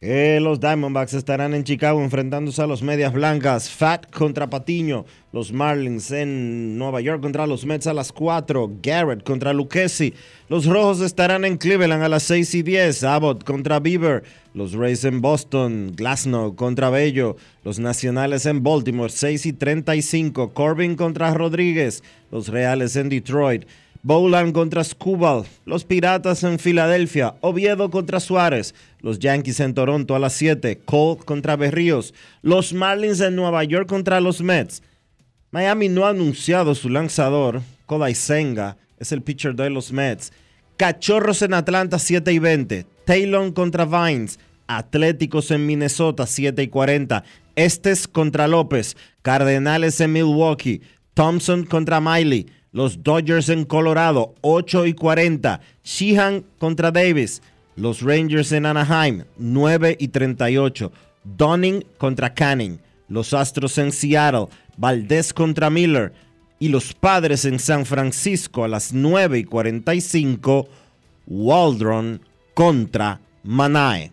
los Diamondbacks estarán en Chicago enfrentándose a los Medias Blancas, Fat contra Patiño, los Marlins en Nueva York contra los Mets a las 4, Garrett contra Lucchesi, los Rojos estarán en Cleveland a las 6 y 10, Abbott contra Bieber, los Rays en Boston, Glasnow contra Bello, los Nacionales en Baltimore 6 y 35, Corbin contra Rodríguez, los Reales en Detroit, Bowland contra Scubal, los Piratas en Filadelfia, Oviedo contra Suárez, los Yankees en Toronto a las 7, Cole contra Berríos, los Marlins en Nueva York contra los Mets. Miami no ha anunciado su lanzador, Kodai Senga, es el pitcher de los Mets. Cachorros en Atlanta 7 y 20, Taylor contra Vines, Atléticos en Minnesota 7 y 40, Estes contra López, Cardenales en Milwaukee, Thompson contra Miley, los Dodgers en Colorado 8 y 40, Sheehan contra Davis, los Rangers en Anaheim 9 y 38, Dunning contra Canning, los Astros en Seattle, Valdez contra Miller. Y los Padres en San Francisco a las 9 y 45, Waldron contra Manae.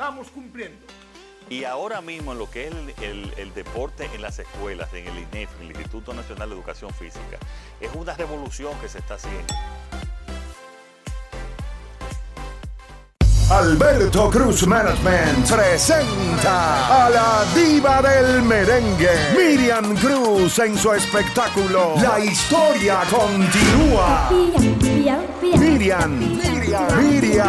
estamos cumpliendo. Y ahora mismo en lo que es el, el- el deporte en las escuelas, en el INEF, el Instituto Nacional de Educación Física, es una revolución que se está haciendo. Alberto Cruz Management presenta a la diva del merengue, Miriam Cruz en su espectáculo La historia continúa. Miriam, Miriam, Miriam, Miriam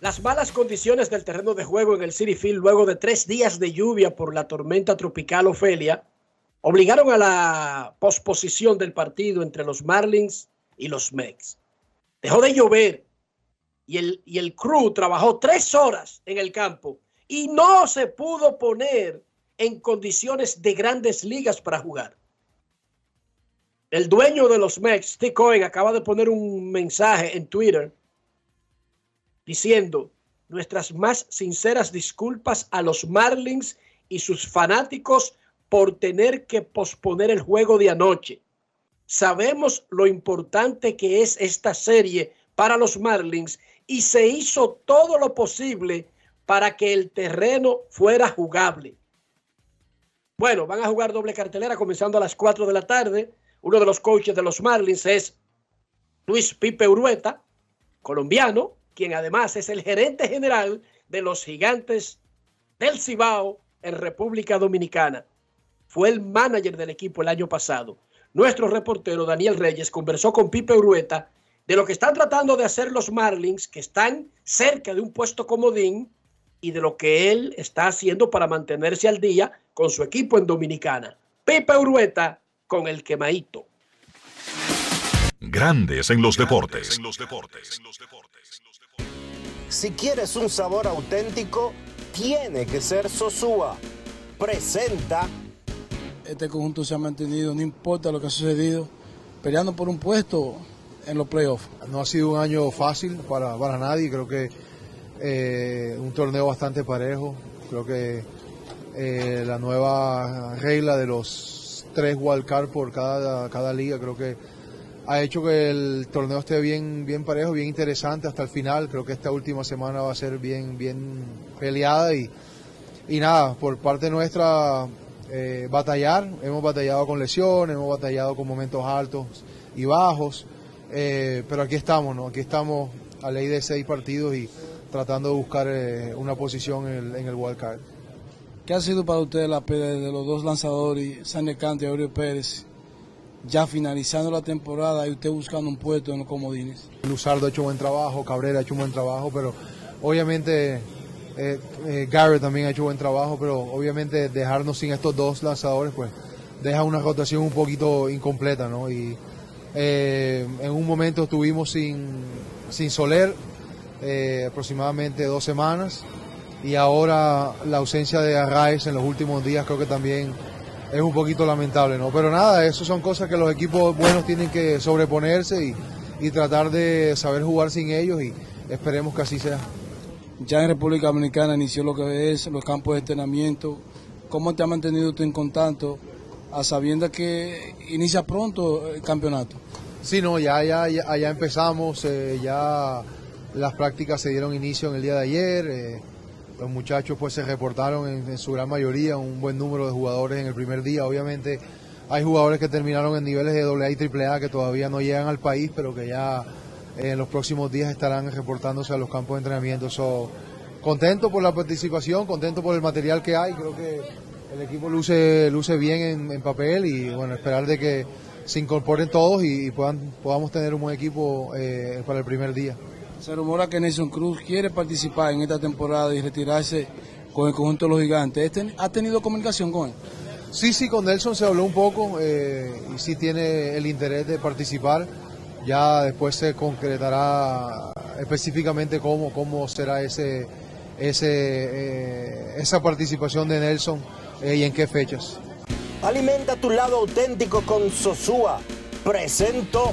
Las malas condiciones del terreno de juego en el City Field luego de tres días de lluvia por la tormenta tropical Ofelia obligaron a la posposición del partido entre los Marlins y los Mets. Dejó de llover y el, y el crew trabajó tres horas en el campo y no se pudo poner en condiciones de grandes ligas para jugar. El dueño de los Mets, Steve Cohen, acaba de poner un mensaje en Twitter diciendo nuestras más sinceras disculpas a los Marlins y sus fanáticos por tener que posponer el juego de anoche. Sabemos lo importante que es esta serie para los Marlins y se hizo todo lo posible para que el terreno fuera jugable. Bueno, van a jugar doble cartelera comenzando a las 4 de la tarde. Uno de los coaches de los Marlins es Luis Pipe Urueta, colombiano, quien además es el gerente general de los gigantes del Cibao en República Dominicana. Fue el manager del equipo el año pasado. Nuestro reportero Daniel Reyes conversó con Pipe Urueta de lo que están tratando de hacer los Marlins, que están cerca de un puesto comodín, y de lo que él está haciendo para mantenerse al día con su equipo en Dominicana. Pipe Urueta con el quemadito. Grandes en los deportes. Si quieres un sabor auténtico, tiene que ser Sosúa. Presenta Este conjunto se ha mantenido, no importa lo que ha sucedido, peleando por un puesto en los playoffs. No ha sido un año fácil para, para nadie, creo que eh, un torneo bastante parejo, creo que eh, la nueva regla de los tres wildcards por cada, cada liga, creo que ha hecho que el torneo esté bien, bien parejo, bien interesante hasta el final, creo que esta última semana va a ser bien, bien peleada y, y nada, por parte nuestra eh, batallar, hemos batallado con lesiones, hemos batallado con momentos altos y bajos, eh, pero aquí estamos, ¿no? Aquí estamos a ley de seis partidos y tratando de buscar eh, una posición en el, en el wild card. ¿Qué ha sido para usted la pelea de los dos lanzadores, Sander Cante y Aurelio Pérez, ya finalizando la temporada y usted buscando un puesto en los comodines? Luzardo ha hecho buen trabajo, Cabrera ha hecho un buen trabajo, pero obviamente eh, eh, Garrett también ha hecho buen trabajo, pero obviamente dejarnos sin estos dos lanzadores, pues deja una rotación un poquito incompleta, ¿no? Y eh, en un momento estuvimos sin, sin Soler, eh, aproximadamente dos semanas, y ahora la ausencia de Arraez en los últimos días creo que también es un poquito lamentable, ¿no? Pero nada, eso son cosas que los equipos buenos tienen que sobreponerse y, y tratar de saber jugar sin ellos y esperemos que así sea. Ya en República Dominicana inició lo que es los campos de entrenamiento. ¿Cómo te ha mantenido usted en contacto a sabiendo que inicia pronto el campeonato? Sí, no, ya, ya, ya, ya empezamos, eh, ya las prácticas se dieron inicio en el día de ayer, eh, los muchachos pues se reportaron en, su gran mayoría, un buen número de jugadores en el primer día, obviamente hay jugadores que terminaron en niveles de AA y AAA que todavía no llegan al país, pero que ya eh, en los próximos días estarán reportándose a los campos de entrenamiento. So, contento por la participación, contento por el material que hay, creo que el equipo luce, luce bien en, papel y bueno, esperar de que se incorporen todos y, y puedan, podamos tener un buen equipo eh, para el primer día. Se rumora que Nelson Cruz quiere participar en esta temporada y retirarse con el conjunto de los gigantes. ¿Este- ¿Ha tenido comunicación con él? Sí, sí, con Nelson se habló un poco eh, y sí tiene el interés de participar. Ya después se concretará específicamente cómo, cómo será ese, ese, eh, esa participación de Nelson eh, y en qué fechas. Alimenta tu lado auténtico con Sosúa. Presento.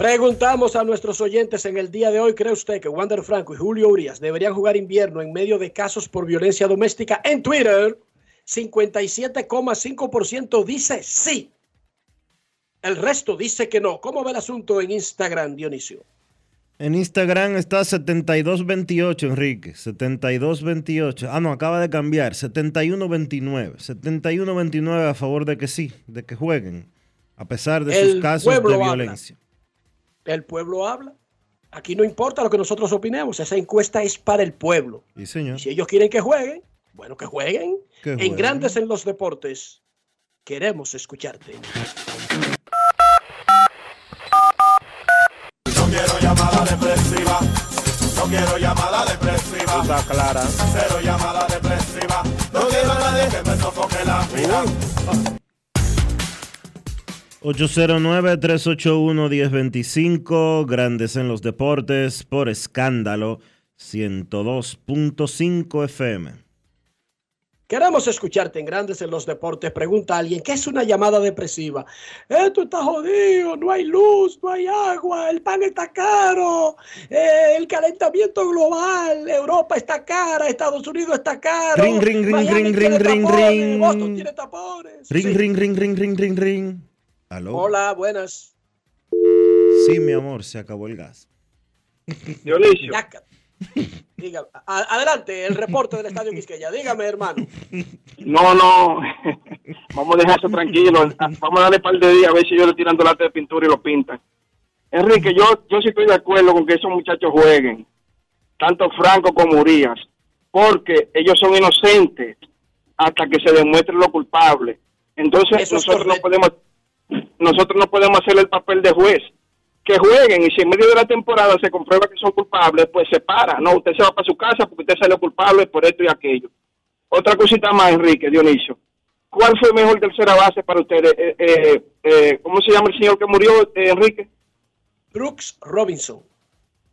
Preguntamos a nuestros oyentes en el día de hoy, ¿cree usted que Wander Franco y Julio Urias deberían jugar invierno en medio de casos por violencia doméstica? En Twitter, 57,5% dice sí. El resto dice que no. ¿Cómo ve el asunto en Instagram, Dionisio? En Instagram está 7228, Enrique. 7228. Ah, no, acaba de cambiar. 7129. 7129 a favor de que sí, de que jueguen. A pesar de sus casos de habla. violencia. El pueblo habla. Aquí no importa lo que nosotros opinemos. Esa encuesta es para el pueblo. Sí, señor. Y si ellos quieren que jueguen, bueno, que jueguen. Que en. Grandes en los Deportes, queremos escucharte. No quiero llamada depresiva. No quiero llamada depresiva. Está clara. Cero llamada depresiva. No quiero a nadie que me sofoque la vida. 809-381-1025, Grandes en los Deportes, por escándalo, 102.5 FM. Queremos escucharte en Grandes en los Deportes. Pregunta a alguien, ¿qué es una llamada depresiva? Esto está jodido, no hay luz, no hay agua, el pan está caro, eh, el calentamiento global, Europa está cara, Estados Unidos está caro. Ring, ring, ring, Miami ring, ring, ring, tapones, ring. Boston tiene tapones. Ring, Sí. ring, ring, ring, ring, ring, ring. ¿Aló? Hola, buenas. Sí, mi amor, se acabó el gas. Dionisio. A- adelante, el reporte del Estadio Quisqueya. Dígame, hermano. No, no. *laughs* Vamos a dejar eso tranquilo. Vamos a darle un par de días a ver si ellos le tiran lata de pintura y lo pintan. Enrique, yo, yo sí estoy de acuerdo con que esos muchachos jueguen, tanto Franco como Urias, porque ellos son inocentes hasta que se demuestre lo culpable. Entonces Eso nosotros no podemos nosotros no podemos hacer el papel de juez. Que jueguen y si en medio de la temporada se comprueba que son culpables, pues se para. No, usted se va para su casa porque usted salió culpable por esto y aquello. Otra cosita más, Enrique, Dionisio. ¿Cuál fue mejor tercera base para ustedes? Eh, eh, eh, ¿Cómo se llama el señor que murió, eh, Enrique? Brooks Robinson.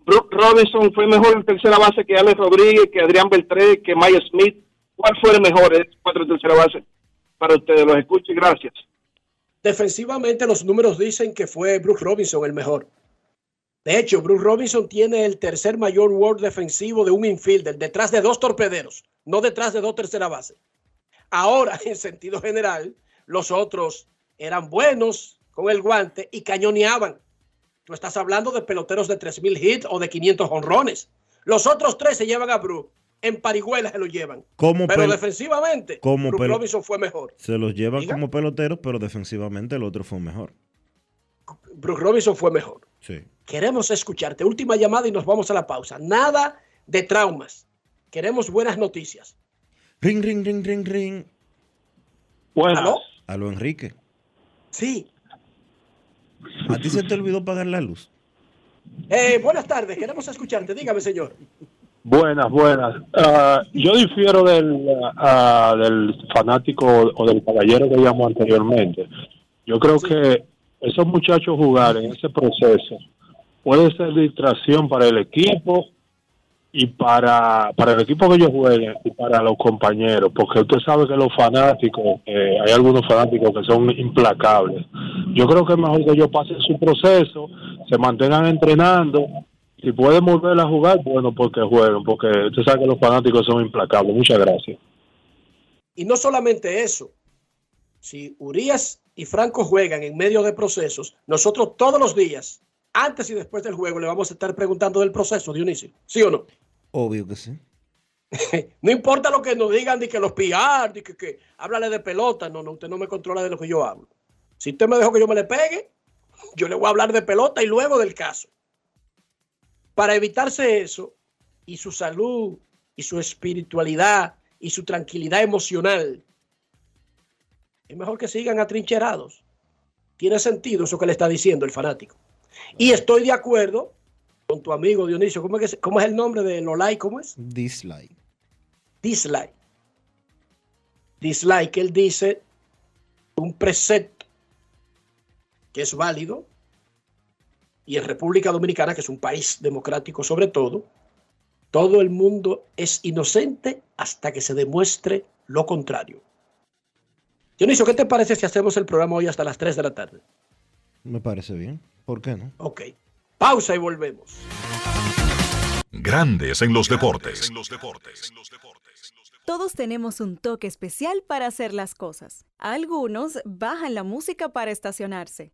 Brooke Robinson fue mejor tercera base que Alex Rodríguez, que Adrián Beltré, que Maya Smith. ¿Cuál fue el mejor de esos cuatro tercera base para ustedes? Los escucho y gracias. Defensivamente los números dicen que fue Bruce Robinson el mejor. De hecho, Bruce Robinson tiene el tercer mayor World defensivo de un infielder, detrás de dos torpederos, no detrás de dos tercera base. Ahora, *laughs* en sentido general, los otros eran buenos con el guante y cañoneaban. Tú estás hablando de peloteros de 3.000 hits o de 500 honrones. Los otros tres se llevan a Bruce. En parihuelas se lo llevan. Como Pero pel- defensivamente, como Robinson fue mejor. Se los llevan Diga. como peloteros, pero defensivamente el otro fue mejor. Bruce Robinson fue mejor. Sí. Queremos escucharte. Última llamada y nos vamos a la pausa. Nada de traumas. Queremos buenas noticias. Ring, ring, ring, ring, ring. ¿Aló? Aló, Enrique. Sí. ¿A ti se te olvidó pagar la luz? Eh, buenas tardes. Queremos escucharte. Dígame, señor. Buenas, buenas. Ah, yo difiero del, ah, del fanático o del caballero que llamó anteriormente. Yo creo que esos muchachos jugar en ese proceso puede ser distracción para el equipo y para, para el equipo que ellos jueguen y para los compañeros, porque usted sabe que los fanáticos, eh, hay algunos fanáticos que son implacables. Yo creo que es mejor que ellos pasen su proceso, se mantengan entrenando si pueden volver a jugar, bueno, porque jueguen, porque usted sabe que los fanáticos son implacables. Muchas gracias. Y no solamente eso. Si Urias y Franco juegan en medio de procesos, nosotros todos los días, antes y después del juego, le vamos a estar preguntando del proceso, Dionisio. ¿Sí o no? Obvio que sí. *laughs* no importa lo que nos digan, ni que los pillar, ni que, que háblale de pelota. No, no, usted no me controla de lo que yo hablo. Si usted me dejó que yo me le pegue, yo le voy a hablar de pelota y luego del caso. Para evitarse eso y su salud y su espiritualidad y su tranquilidad emocional, es mejor que sigan atrincherados. Tiene sentido eso que le está diciendo el fanático. Y estoy de acuerdo con tu amigo Dionisio. ¿Cómo es, cómo es el nombre de Lolai? ¿Cómo es? Dislike. Dislike. Dislike, él dice un precepto que es válido y en República Dominicana, que es un país democrático sobre todo, todo el mundo es inocente hasta que se demuestre lo contrario. Dionisio, ¿qué te parece si hacemos el programa hoy hasta las 3 de la tarde? Me parece bien. ¿Por qué no? Ok. Pausa y volvemos. Grandes en los deportes. Todos tenemos un toque especial para hacer las cosas. Algunos bajan la música para estacionarse.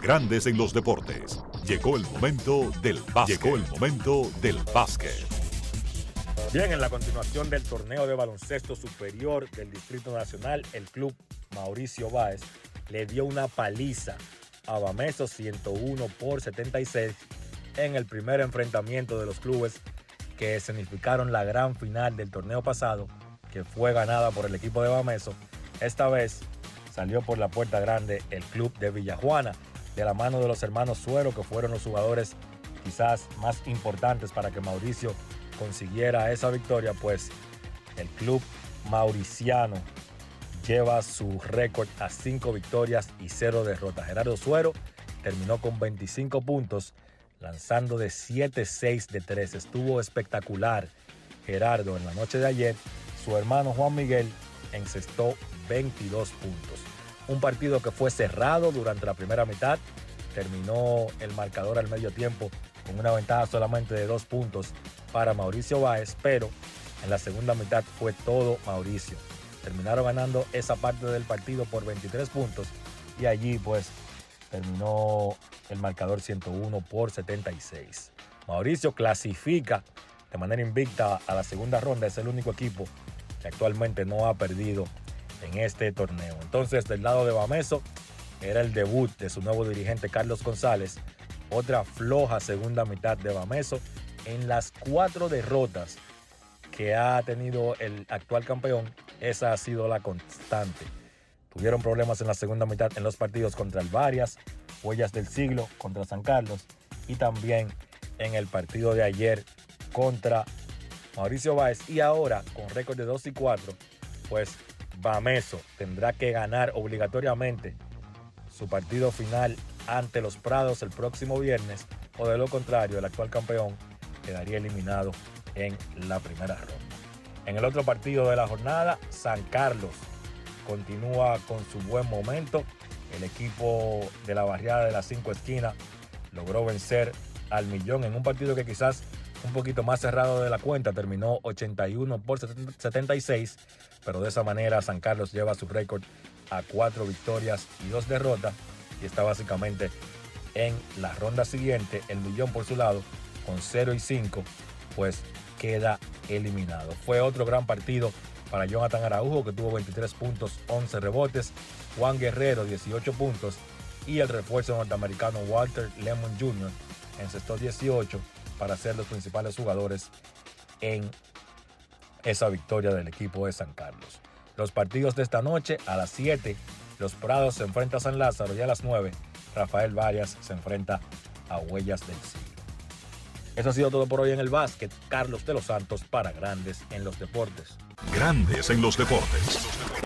Grandes en los deportes. Llegó el momento del básquet. Llegó el momento del básquet. Bien, en la continuación del torneo de baloncesto superior del Distrito Nacional, el club Mauricio Báez le dio una paliza a Bameso 101 por 76 en el primer enfrentamiento de los clubes que significaron la gran final del torneo pasado, que fue ganada por el equipo de Bameso. Esta vez salió por la puerta grande el club de Villajuana, de la mano de los hermanos Suero, que fueron los jugadores quizás más importantes para que Mauricio consiguiera esa victoria, pues el club mauriciano lleva su récord a 5 victorias y 0 derrotas. Gerardo Suero terminó con 25 puntos, lanzando de 7-6 de 3. Estuvo espectacular Gerardo en la noche de ayer. Su hermano Juan Miguel encestó 22 puntos. Un partido que fue cerrado durante la primera mitad. Terminó el marcador al medio tiempo con una ventaja solamente de dos puntos para Mauricio Báez, pero en la segunda mitad fue todo Mauricio. Terminaron ganando esa parte del partido por 23 puntos y allí pues terminó el marcador 101 por 76. Mauricio clasifica de manera invicta a la segunda ronda, es el único equipo actualmente no ha perdido en este torneo. Entonces del lado de Bameso era el debut de su nuevo dirigente Carlos González, otra floja segunda mitad de Bameso en las cuatro derrotas que ha tenido el actual campeón, esa ha sido la constante. Tuvieron problemas en la segunda mitad en los partidos contra el Varias, Huellas del Siglo contra San Carlos y también en el partido de ayer contra Mauricio Báez. Y ahora, con récord de 2 y 4, pues Bameso tendrá que ganar obligatoriamente su partido final ante los Prados el próximo viernes o de lo contrario el actual campeón quedaría eliminado en la primera ronda. En el otro partido de la jornada, San Carlos continúa con su buen momento. El equipo de la barriada de las cinco esquinas logró vencer al millón en un partido que quizás un poquito más cerrado de la cuenta, terminó 81 por 76, pero de esa manera San Carlos lleva su récord a cuatro victorias y dos derrotas y está básicamente en la ronda siguiente. El millón por su lado con 0 y 5, pues queda eliminado. Fue otro gran partido para Jonathan Araujo, que tuvo 23 puntos, 11 rebotes. Juan Guerrero, 18 puntos. Y el refuerzo norteamericano Walter Lemon Jr. encestó 18 para ser los principales jugadores en esa victoria del equipo de San Carlos. Los partidos de esta noche a las 7, Los Prados se enfrenta a San Lázaro y a las 9, Rafael Varias se enfrenta a Huellas del Siglo. Eso ha sido todo por hoy en el básquet. Carlos de los Santos para Grandes en los Deportes. Grandes en los deportes.